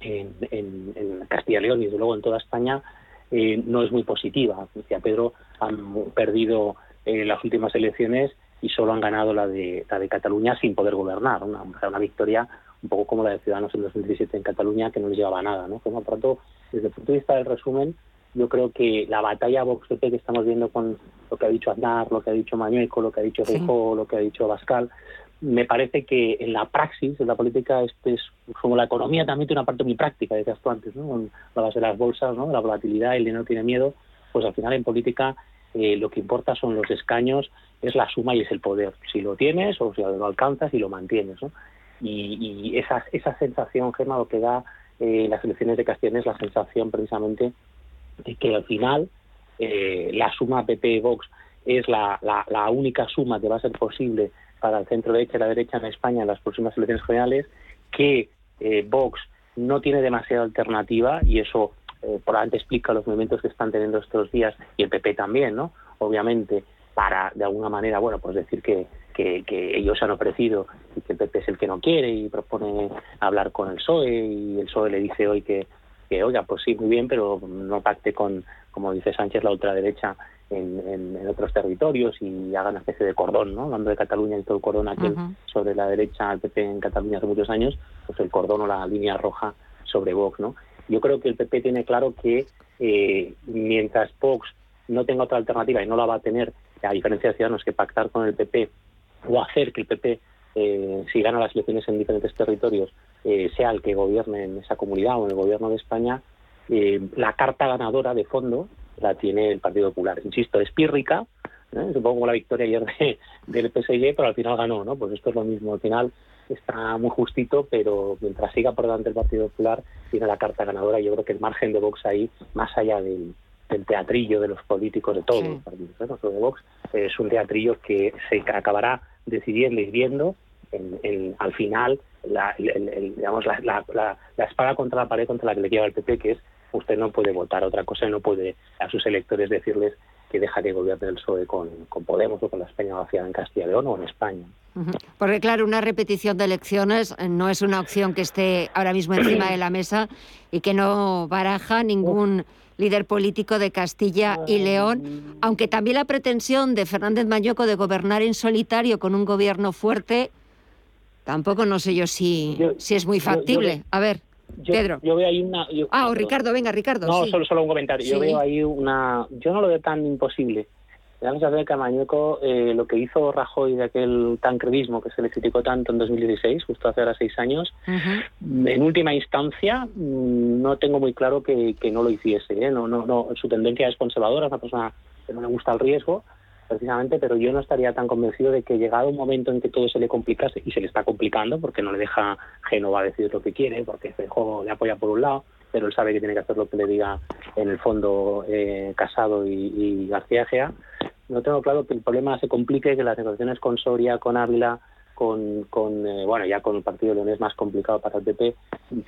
en, Castilla y León y desde luego en toda España, eh, no es muy positiva. Decía Pedro, han perdido eh, las últimas elecciones y solo han ganado la de, la de Cataluña sin poder gobernar. Una, una victoria un poco como la de Ciudadanos en 2017 en Cataluña, que no les llevaba nada. ¿no? Por lo tanto, desde el punto de vista del resumen, yo creo que la batalla Vox-PP que estamos viendo con lo que ha dicho Aznar, lo que ha dicho Mañueco, lo que ha dicho Feijóo, lo que ha dicho Bascal, me parece que en la praxis, en la política, este es como la economía también tiene una parte muy práctica, decías tú antes, ¿no? la base de las bolsas, ¿no? la volatilidad, el dinero tiene miedo, pues al final en política eh, lo que importa son los escaños, es la suma y es el poder. Si lo tienes o si lo alcanzas y lo mantienes. ¿no? Y, esa, esa sensación, Gemma, lo que da eh, las elecciones de Castilla es la sensación precisamente de que al final eh, la suma PP-Vox es la, la, única suma que va a ser posible para el centro derecha y la derecha en España en las próximas elecciones generales, que eh, Vox no tiene demasiada alternativa y eso eh, probablemente explica los movimientos que están teniendo estos días y el PP también, ¿no? Obviamente, para de alguna manera, bueno, pues decir que, que, ellos han ofrecido y que el PP es el que no quiere y propone hablar con el PSOE y el PSOE le dice hoy que, que oiga, pues sí, muy bien, pero no pacte con, como dice Sánchez, la ultraderecha en, en, otros territorios y haga una especie de cordón, ¿no? Hablando de Cataluña y todo el cordón aquel sobre la derecha al PP en Cataluña hace muchos años, pues el cordón o la línea roja sobre Vox, ¿no? Yo creo que el PP tiene claro que eh, mientras Vox no tenga otra alternativa y no la va a tener, a diferencia de Ciudadanos, que pactar con el PP o hacer que el PP, eh, si gana las elecciones en diferentes territorios, eh, sea el que gobierne en esa comunidad o en el gobierno de España, la carta ganadora de fondo la tiene el Partido Popular. Insisto, es pírrica, supongo como la victoria ayer de, del PSG, pero al final ganó, ¿no? Pues esto es lo mismo, al final está muy justito, pero mientras siga por delante el Partido Popular, tiene la carta ganadora. Yo creo que el margen de Vox ahí, más allá del, teatrillo de los políticos de todos los partidos, de Vox, es un teatrillo que se acabará decidiendo y viendo en, al final la, digamos, la, la, espada contra la pared contra la que le lleva el PP, que es usted no puede votar otra cosa no puede a sus electores decirles que deja que gobierne el PSOE con, con Podemos o con la España vaciada en Castilla y León o en España. Porque claro, una repetición de elecciones eh, no es una opción que esté ahora mismo encima de la mesa y que no baraja ningún líder político de Castilla y León, aunque también la pretensión de Fernández Mañueco de gobernar en solitario con un gobierno fuerte, tampoco no sé yo si, si es muy factible. A ver. Pedro. Yo veo ahí una. ah, o Ricardo, venga, Ricardo. No, solo, solo un comentario. Yo veo ahí una. Yo no lo veo tan imposible. Vamos a ver que a Mañueco eh, lo que hizo Rajoy de aquel tancredismo que se le criticó tanto en 2016, justo hace ahora seis años, en última instancia mm, no tengo muy claro que, que no lo hiciese. ¿eh? No, no, no, su tendencia es conservadora, es una persona que no le gusta el riesgo, precisamente, pero yo no estaría tan convencido de que llegado un momento en que todo se le complicase, y se le está complicando porque no le deja Génova decir lo que quiere, porque Feijóo le apoya por un lado, pero él sabe que tiene que hacer lo que le diga en el fondo eh, Casado y, García Gea. No tengo claro que el problema se complique, que las negociaciones con Soria, con Ávila, con, eh, bueno, ya con el Partido León es más complicado para el PP,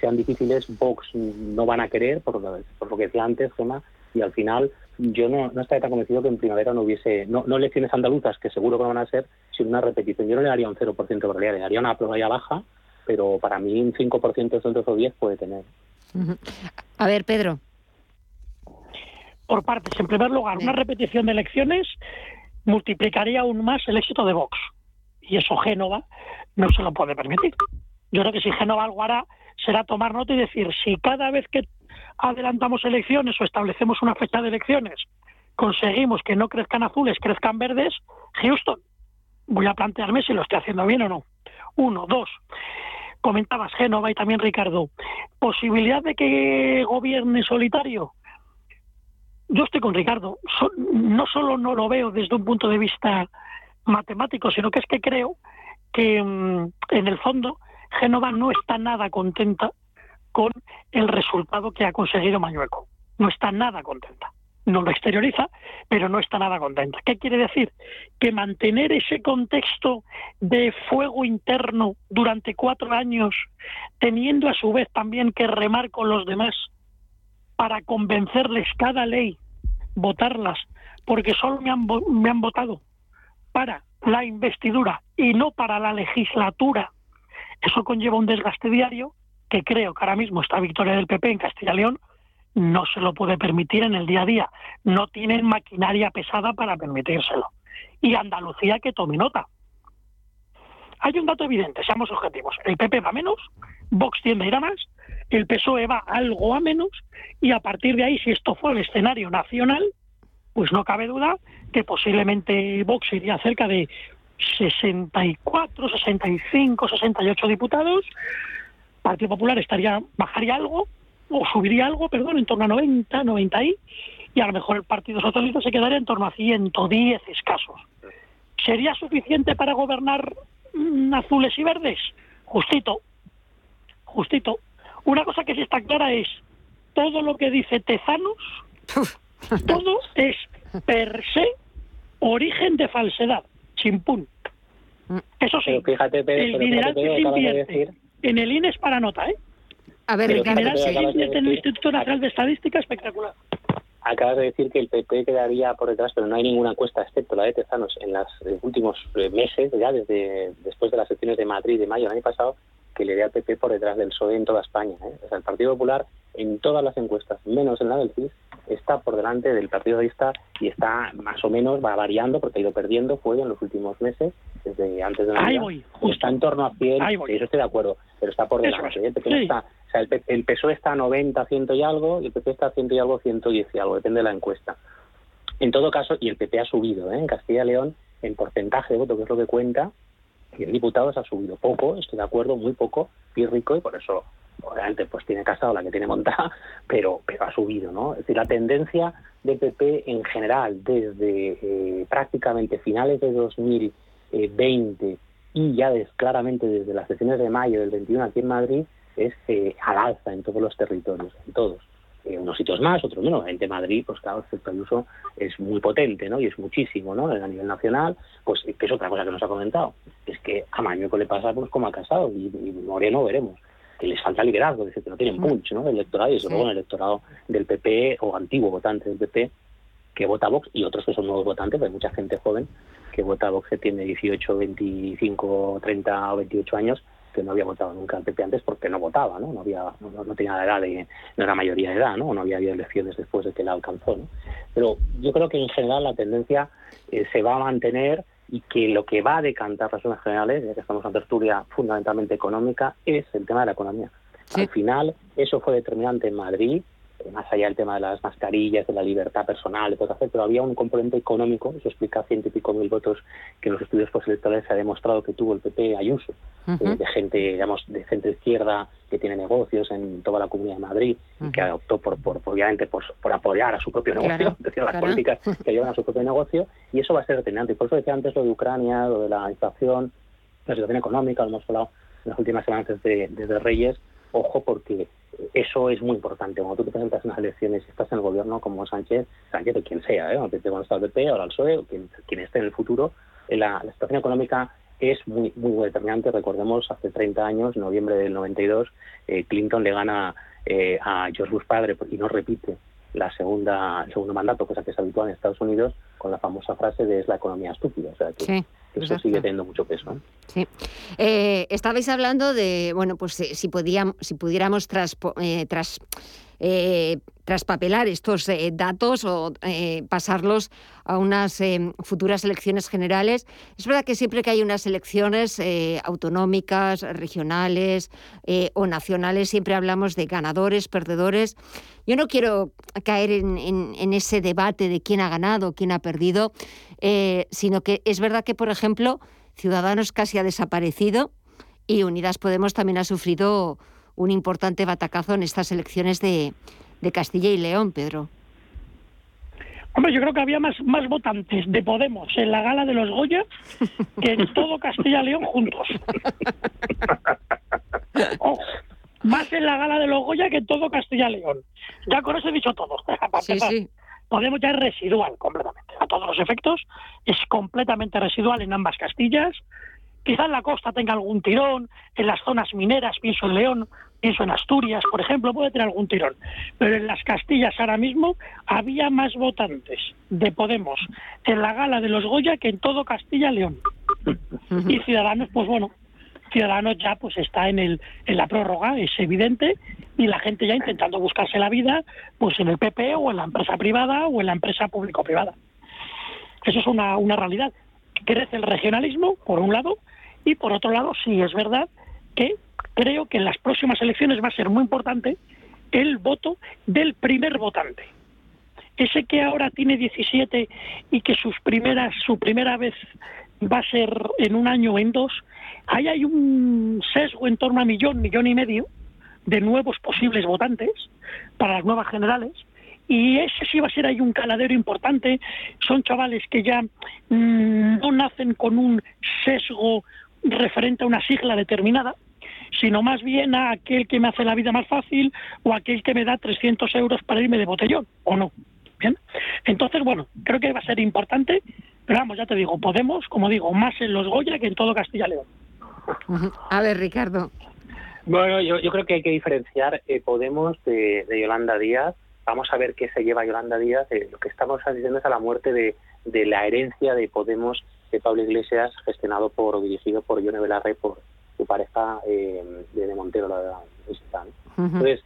sean difíciles, Vox no van a querer, por, por lo que decía antes, Gemma, y al final yo no, no estaría tan convencido que en primavera no hubiese, no, no elecciones andaluzas, que seguro que no van a ser, sino una repetición. Yo no le daría un 0% de probabilidad, le daría una probabilidad baja, pero para mí un 5% de o 10 puede tener. A ver, Pedro. Por partes. En primer lugar, una repetición de elecciones multiplicaría aún más el éxito de Vox. Y eso Génova no se lo puede permitir. Yo creo que si Génova algo hará, será tomar nota y decir, si cada vez que adelantamos elecciones o establecemos una fecha de elecciones, conseguimos que no crezcan azules, crezcan verdes, Houston, voy a plantearme si lo estoy haciendo bien o no. Uno, dos. Comentabas Génova y también Ricardo. ¿Posibilidad de que gobierne solitario? Yo estoy con Ricardo. no solo no lo veo desde un punto de vista matemático, sino que es que creo que mm, en el fondo Génova no está nada contenta con el resultado que ha conseguido Mañueco. No está nada contenta. No lo exterioriza, pero no está nada contenta. ¿Qué quiere decir? Que mantener ese contexto de fuego interno durante cuatro años, teniendo a su vez también que remar con los demás para convencerles cada ley, votarlas, porque solo me han, me han votado para la investidura y no para la legislatura. Eso conlleva un desgaste diario que creo que ahora mismo esta victoria del PP en Castilla y León no se lo puede permitir en el día a día. No tienen maquinaria pesada para permitírselo. Y Andalucía que tome nota. Hay un dato evidente, seamos objetivos. El PP va menos, Vox tiende a ir a más, el PSOE va algo a menos, y a partir de ahí, si esto fue el escenario nacional, pues no cabe duda que posiblemente Vox iría cerca de 64, 65, 68 diputados, Partido Popular estaría bajaría algo o subiría algo, perdón, en torno a 90, 90 y y a lo mejor el Partido Socialista se quedaría en torno a 110 escasos. ¿Sería suficiente para gobernar mm, azules y verdes? Justito, justito. Una cosa que sí está clara es, todo lo que dice Tezanos, todo es per se origen de falsedad, chimpún. Mm. Eso sí, fíjate, el dineral que se invierte en el INE es para nota, ¿eh? A ver, el Ricardo, sí. invierte en el Instituto Nacional de Estadística espectacular. Acabas de decir que el PP quedaría por detrás, pero no hay ninguna encuesta, excepto la de Tezanos, en los últimos eh, meses, ya desde después de las elecciones de Madrid de mayo del año pasado, que le dé al PP por detrás del PSOE en toda España. ¿eh? O sea, el Partido Popular, en todas las encuestas, menos en la del CIS, está por delante del Partido Socialista y está más o menos, va variando, porque ha ido perdiendo fuego en los últimos meses, desde antes de la Ahí voy, Está en torno a 100, Ahí voy. sí, eso estoy de acuerdo, pero está por delante. ¿eh? Está, o sea, el, el PSOE está a 90, 100 y algo, y el PP está a 100 y algo, 110 y algo, depende de la encuesta. En todo caso, y el PP ha subido, ¿eh? en Castilla y León, en porcentaje de voto, que es lo que cuenta, y en diputados ha subido poco, estoy de acuerdo, muy poco, y rico, y por eso, obviamente, pues tiene casado la que tiene montada, pero, pero ha subido, ¿no? Es decir, la tendencia del PP en general, desde eh, prácticamente finales de 2020 y ya des- claramente desde las sesiones de mayo del 21 aquí en Madrid, es eh, al alza en todos los territorios, en todos. Eh, unos sitios más, otros menos. De Madrid, pues claro, el es muy potente, ¿no? Y es muchísimo, ¿no? A nivel nacional, pues que es otra cosa que nos ha comentado. Es que a Mañueco le pasa pues como a Casado y, y Moreno veremos que les falta liderazgo, es decir, que no tienen punch, ¿no? El electorado y Sí. luego el electorado del PP o antiguo votante del PP que vota Vox y otros que son nuevos votantes, porque hay mucha gente joven que vota Vox que tiene 18, 25, 30 o 28 años que no había votado nunca al PP antes porque no votaba, ¿no? No había no, no tenía la edad de no era mayoría de edad, ¿no? No había habido elecciones después de que la alcanzó, ¿no? Pero yo creo que en general la tendencia eh, se va a mantener y que lo que va a decantar las zonas generales, ya que estamos en tertulia fundamentalmente económica, es el tema de la economía. Al final, eso fue determinante en Madrid, más allá del tema de las mascarillas, de la libertad personal, de todo hacer, pero había un componente económico, eso explica ciento y pico mil votos que en los estudios postelectorales se ha demostrado que tuvo el PP Ayuso, eh, de gente, digamos, de centro izquierda que tiene negocios en toda la Comunidad de Madrid y que optó por, por, por, obviamente, por, por apoyar a su propio Claro, negocio, es decir, las claro. políticas que llevan a su propio negocio, y eso va a ser determinante. Y por eso decía antes lo de Ucrania, lo de la inflación, la situación económica, lo hemos hablado en las últimas semanas desde, desde Reyes, ojo porque eso es muy importante. Cuando tú te presentas en las elecciones y estás en el gobierno como Sánchez, Sánchez o quien sea, ¿eh? o PP cuando está el PP, ahora el PSOE, o quien, quien esté en el futuro, eh, la, la situación económica es muy muy determinante. Recordemos, hace 30 años, noviembre del 92, eh, Clinton le gana eh, a George Bush padre y no repite la segunda el segundo mandato, cosa que es habitual en Estados Unidos, con la famosa frase de es la economía estúpida. O sea, que, Sí, que eso sigue teniendo mucho peso. ¿eh? Sí. Eh, estabais hablando de, bueno, pues eh, si, podíamos, si pudiéramos eh, tras, eh, traspapelar estos eh, datos o eh, pasarlos a unas eh, futuras elecciones generales. Es verdad que siempre que hay unas elecciones eh, autonómicas, regionales o nacionales, siempre hablamos de ganadores, perdedores. Yo no quiero caer en, en- en ese debate de quién ha ganado, quién ha perdido, sino que es verdad que, por ejemplo, Ciudadanos casi ha desaparecido y Unidas Podemos también ha sufrido un importante batacazo en estas elecciones de, de Castilla y León, Pedro. Hombre, yo creo que había más, más votantes de Podemos en la gala de los Goya que en todo Castilla y León juntos. Más en la gala de los Goya que en todo Castilla y León. Ya con eso he dicho todo. Sí, sí. Podemos ya es residual completamente. A todos los efectos es completamente residual en ambas Castillas. Quizá en la costa tenga algún tirón, en las zonas mineras, pienso en León, pienso en Asturias, por ejemplo, puede tener algún tirón. Pero en las Castillas ahora mismo había más votantes de Podemos en la gala de los Goya que en todo Castilla y León. Y Ciudadanos, pues bueno, Ciudadanos ya pues está en el en la prórroga, es evidente, y la gente ya intentando buscarse la vida pues en el PP o en la empresa privada o en la empresa público-privada. Eso es una, una realidad. Crece el regionalismo, por un lado, y por otro lado, sí es verdad que creo que en las próximas elecciones va a ser muy importante el voto del primer votante. Ese que ahora tiene 17 y que sus primeras, su primera vez va a ser en un año o en dos, ahí hay un sesgo en torno a millón, millón y medio de nuevos posibles votantes para las nuevas generales y ese sí va a ser ahí un caladero importante. Son chavales que ya mm, no nacen con un sesgo referente a una sigla determinada, sino más bien a aquel que me hace la vida más fácil o aquel que me da 300 euros para irme de botellón, ¿o no? Bien. Entonces, bueno, creo que va a ser importante Pero vamos, ya te digo, Podemos, como digo, más en los Goya que en todo Castilla y León. A ver, Ricardo. Bueno, yo, yo creo que hay que diferenciar eh, Podemos de, Yolanda Díaz. Vamos a ver qué se lleva Yolanda Díaz. Eh, lo que estamos asistiendo es a la muerte de, de la herencia de Podemos de Pablo Iglesias, gestionado por o dirigido por Yone Belarre, por su pareja eh, de Montero, la visita. Entonces,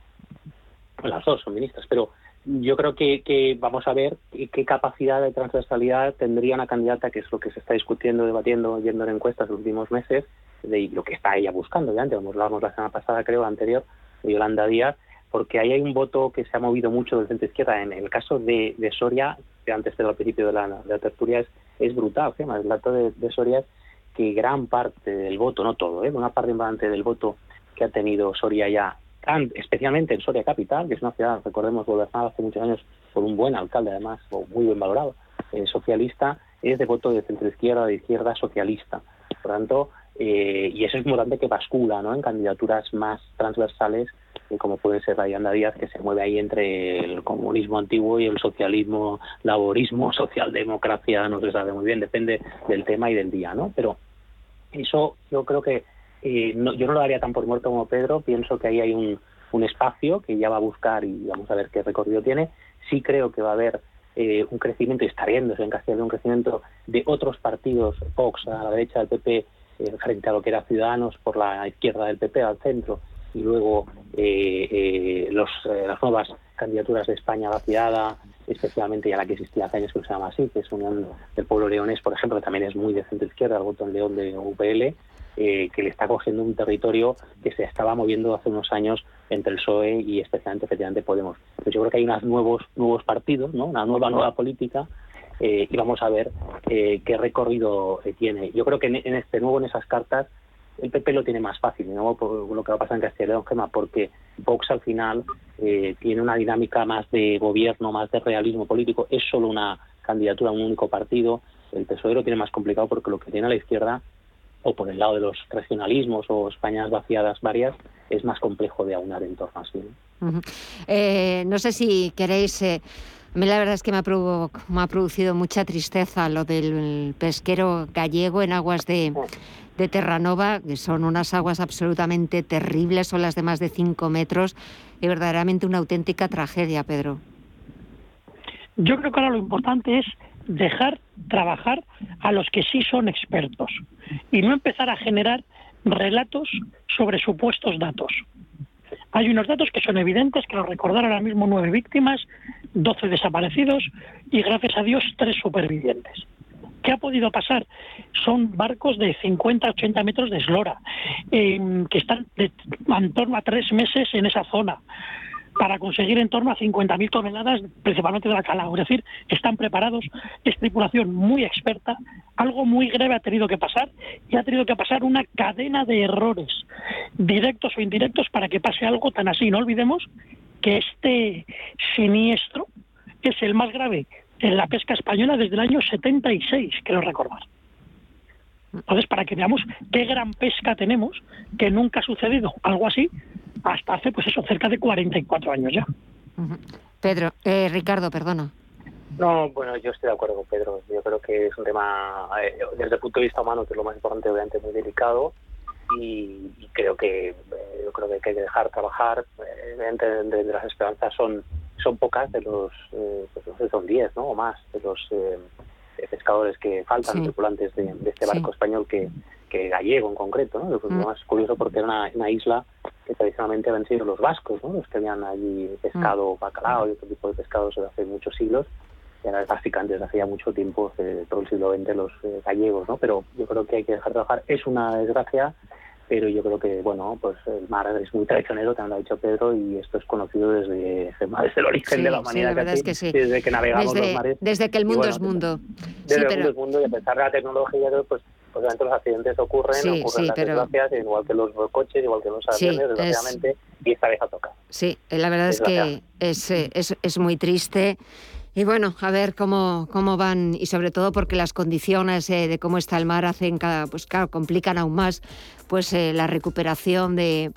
las dos son ministras, pero yo creo que, que, vamos a ver qué capacidad de transversalidad tendría una candidata, que es lo que se está discutiendo, debatiendo, yendo en encuestas los últimos meses, de lo que está ella buscando, ya antes, lo hablamos la semana pasada, creo, anterior, de Yolanda Díaz, porque ahí hay un voto que se ha movido mucho del centro izquierda. En el caso de, de Soria, que antes del principio de la, de la tertulia, es, es brutal. El dato de, de, Soria es que gran parte del voto, no todo, ¿eh? una parte importante del voto que ha tenido Soria ya, especialmente en Soria Capital, que es una ciudad, recordemos, gobernada hace muchos años por un buen alcalde, además, o muy bien valorado, eh, socialista, es de voto de centro izquierda, de izquierda socialista. Por tanto, eh, y eso es importante que bascula ¿no? en candidaturas más transversales como puede ser Rayanda Díaz, que se mueve ahí entre el comunismo antiguo y el socialismo, laborismo, socialdemocracia, no se sabe muy bien, depende del tema y del día, ¿no? Pero eso yo creo que eh, yo no lo daría tan por muerto como Pedro, pienso que ahí hay un, espacio que ya va a buscar y vamos a ver qué recorrido tiene. Sí creo que va a haber un crecimiento, y está viéndose en Castilla un crecimiento de otros partidos, Vox a la derecha del PP, eh, frente a lo que era Ciudadanos por la izquierda del PP al centro y luego eh, eh, los, las nuevas candidaturas de España vaciada, especialmente ya la que existía hace años que se llama así, que es Unión del Pueblo Leonés, por ejemplo, que también es muy de centro izquierda, el voto en León de UPL, que le está cogiendo un territorio que se estaba moviendo hace unos años entre el PSOE y especialmente efectivamente Podemos. Pues yo creo que hay unos nuevos nuevos partidos, ¿no? una nueva nueva política eh, y vamos a ver eh, qué recorrido eh, tiene. Yo creo que en, este nuevo, en esas cartas, el PP lo tiene más fácil, ¿no? Por lo que va a pasar en Castilla y León, Gema, porque Vox al final tiene una dinámica más de gobierno, más de realismo político, es solo una candidatura a un único partido. El PSOE lo tiene más complicado porque lo que tiene a la izquierda, o por el lado de los regionalismos o Españas vaciadas varias, es más complejo de aunar en torno a sí. no sé si queréis a mí la verdad es que me ha, me ha producido mucha tristeza lo del pesquero gallego en aguas de, de Terranova, que son unas aguas absolutamente terribles, son las de más de 5 metros, y verdaderamente una auténtica tragedia, Pedro. Yo creo que ahora lo importante es dejar trabajar a los que sí son expertos y no empezar a generar relatos sobre supuestos datos. Hay unos datos que son evidentes, que lo recordar ahora mismo nueve víctimas, doce desaparecidos y gracias a Dios tres supervivientes. ¿Qué ha podido pasar? Son barcos de 50, 80 metros de eslora, em, que están en torno a tres meses en esa zona para conseguir en torno a 50.000 toneladas, principalmente de la calao. Es decir, están preparados, es tripulación muy experta, algo muy grave ha tenido que pasar y ha tenido que pasar una cadena de errores, directos o indirectos, para que pase algo tan así. No olvidemos que este siniestro es el más grave en la pesca española desde el año 76, quiero recordar. Entonces, para que veamos qué gran pesca tenemos, que nunca ha sucedido algo así hasta hace, pues eso, cerca de 44 años ya. Pedro, eh, Ricardo, perdona. No, bueno, yo estoy de acuerdo con Pedro. Yo creo que es un tema, eh, desde el punto de vista humano, que es lo más importante, obviamente, muy delicado. Y, creo que eh, yo creo que hay que dejar trabajar. evidentemente, de, las esperanzas son son pocas de los, pues son 10, ¿no? O más de los pescadores que faltan, tripulantes de, este barco español que, que gallego en concreto, ¿no? Lo mm. más curioso porque era una, isla que tradicionalmente habían sido los vascos, ¿no? Los que habían allí pescado mm. bacalao y otro tipo de pescados desde hace muchos siglos y eran traficantes desde hacía mucho tiempo, desde todo el siglo XX, los eh, gallegos, ¿no? Pero yo creo que hay que dejar trabajar. Es una desgracia, pero yo creo que, bueno, pues el mar es muy traicionero, también lo ha dicho Pedro, y esto es conocido desde, desde el origen de la humanidad, desde que navegamos los mares. Desde que el mundo es mundo. Desde el mundo es mundo, y a pesar de la tecnología, pues obviamente los accidentes ocurren, ocurren las desgracias, igual que los coches, igual que los aviones, desgraciadamente, y esta vez ha tocado. Sí, la verdad es que es, es, es muy triste. Y bueno, a ver cómo, cómo van, y sobre todo porque las condiciones eh, de cómo está el mar hacen, cada, pues claro, complican aún más pues eh, la recuperación de,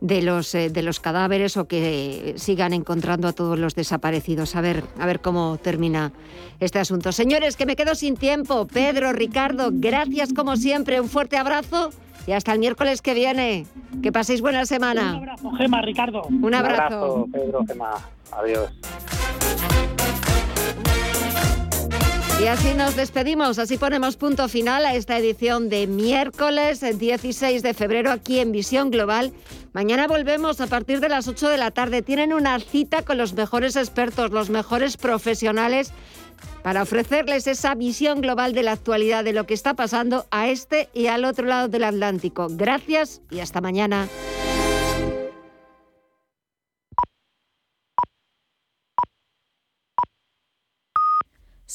de los, eh, de los cadáveres o que sigan encontrando a todos los desaparecidos. A ver, a ver cómo termina este asunto. Señores, que me quedo sin tiempo. Pedro, Ricardo, gracias como siempre. Un fuerte abrazo y hasta el miércoles que viene. Que paséis buena semana. Un abrazo, Gema, Ricardo. Un abrazo. Un abrazo Pedro, Gema. Adiós. Y así nos despedimos, así ponemos punto final a esta edición de miércoles 16 de febrero aquí en Visión Global. Mañana volvemos a partir de las 8 de la tarde. Tienen una cita con los mejores expertos, los mejores profesionales para ofrecerles esa visión global de la actualidad de lo que está pasando a este y al otro lado del Atlántico. Gracias y hasta mañana.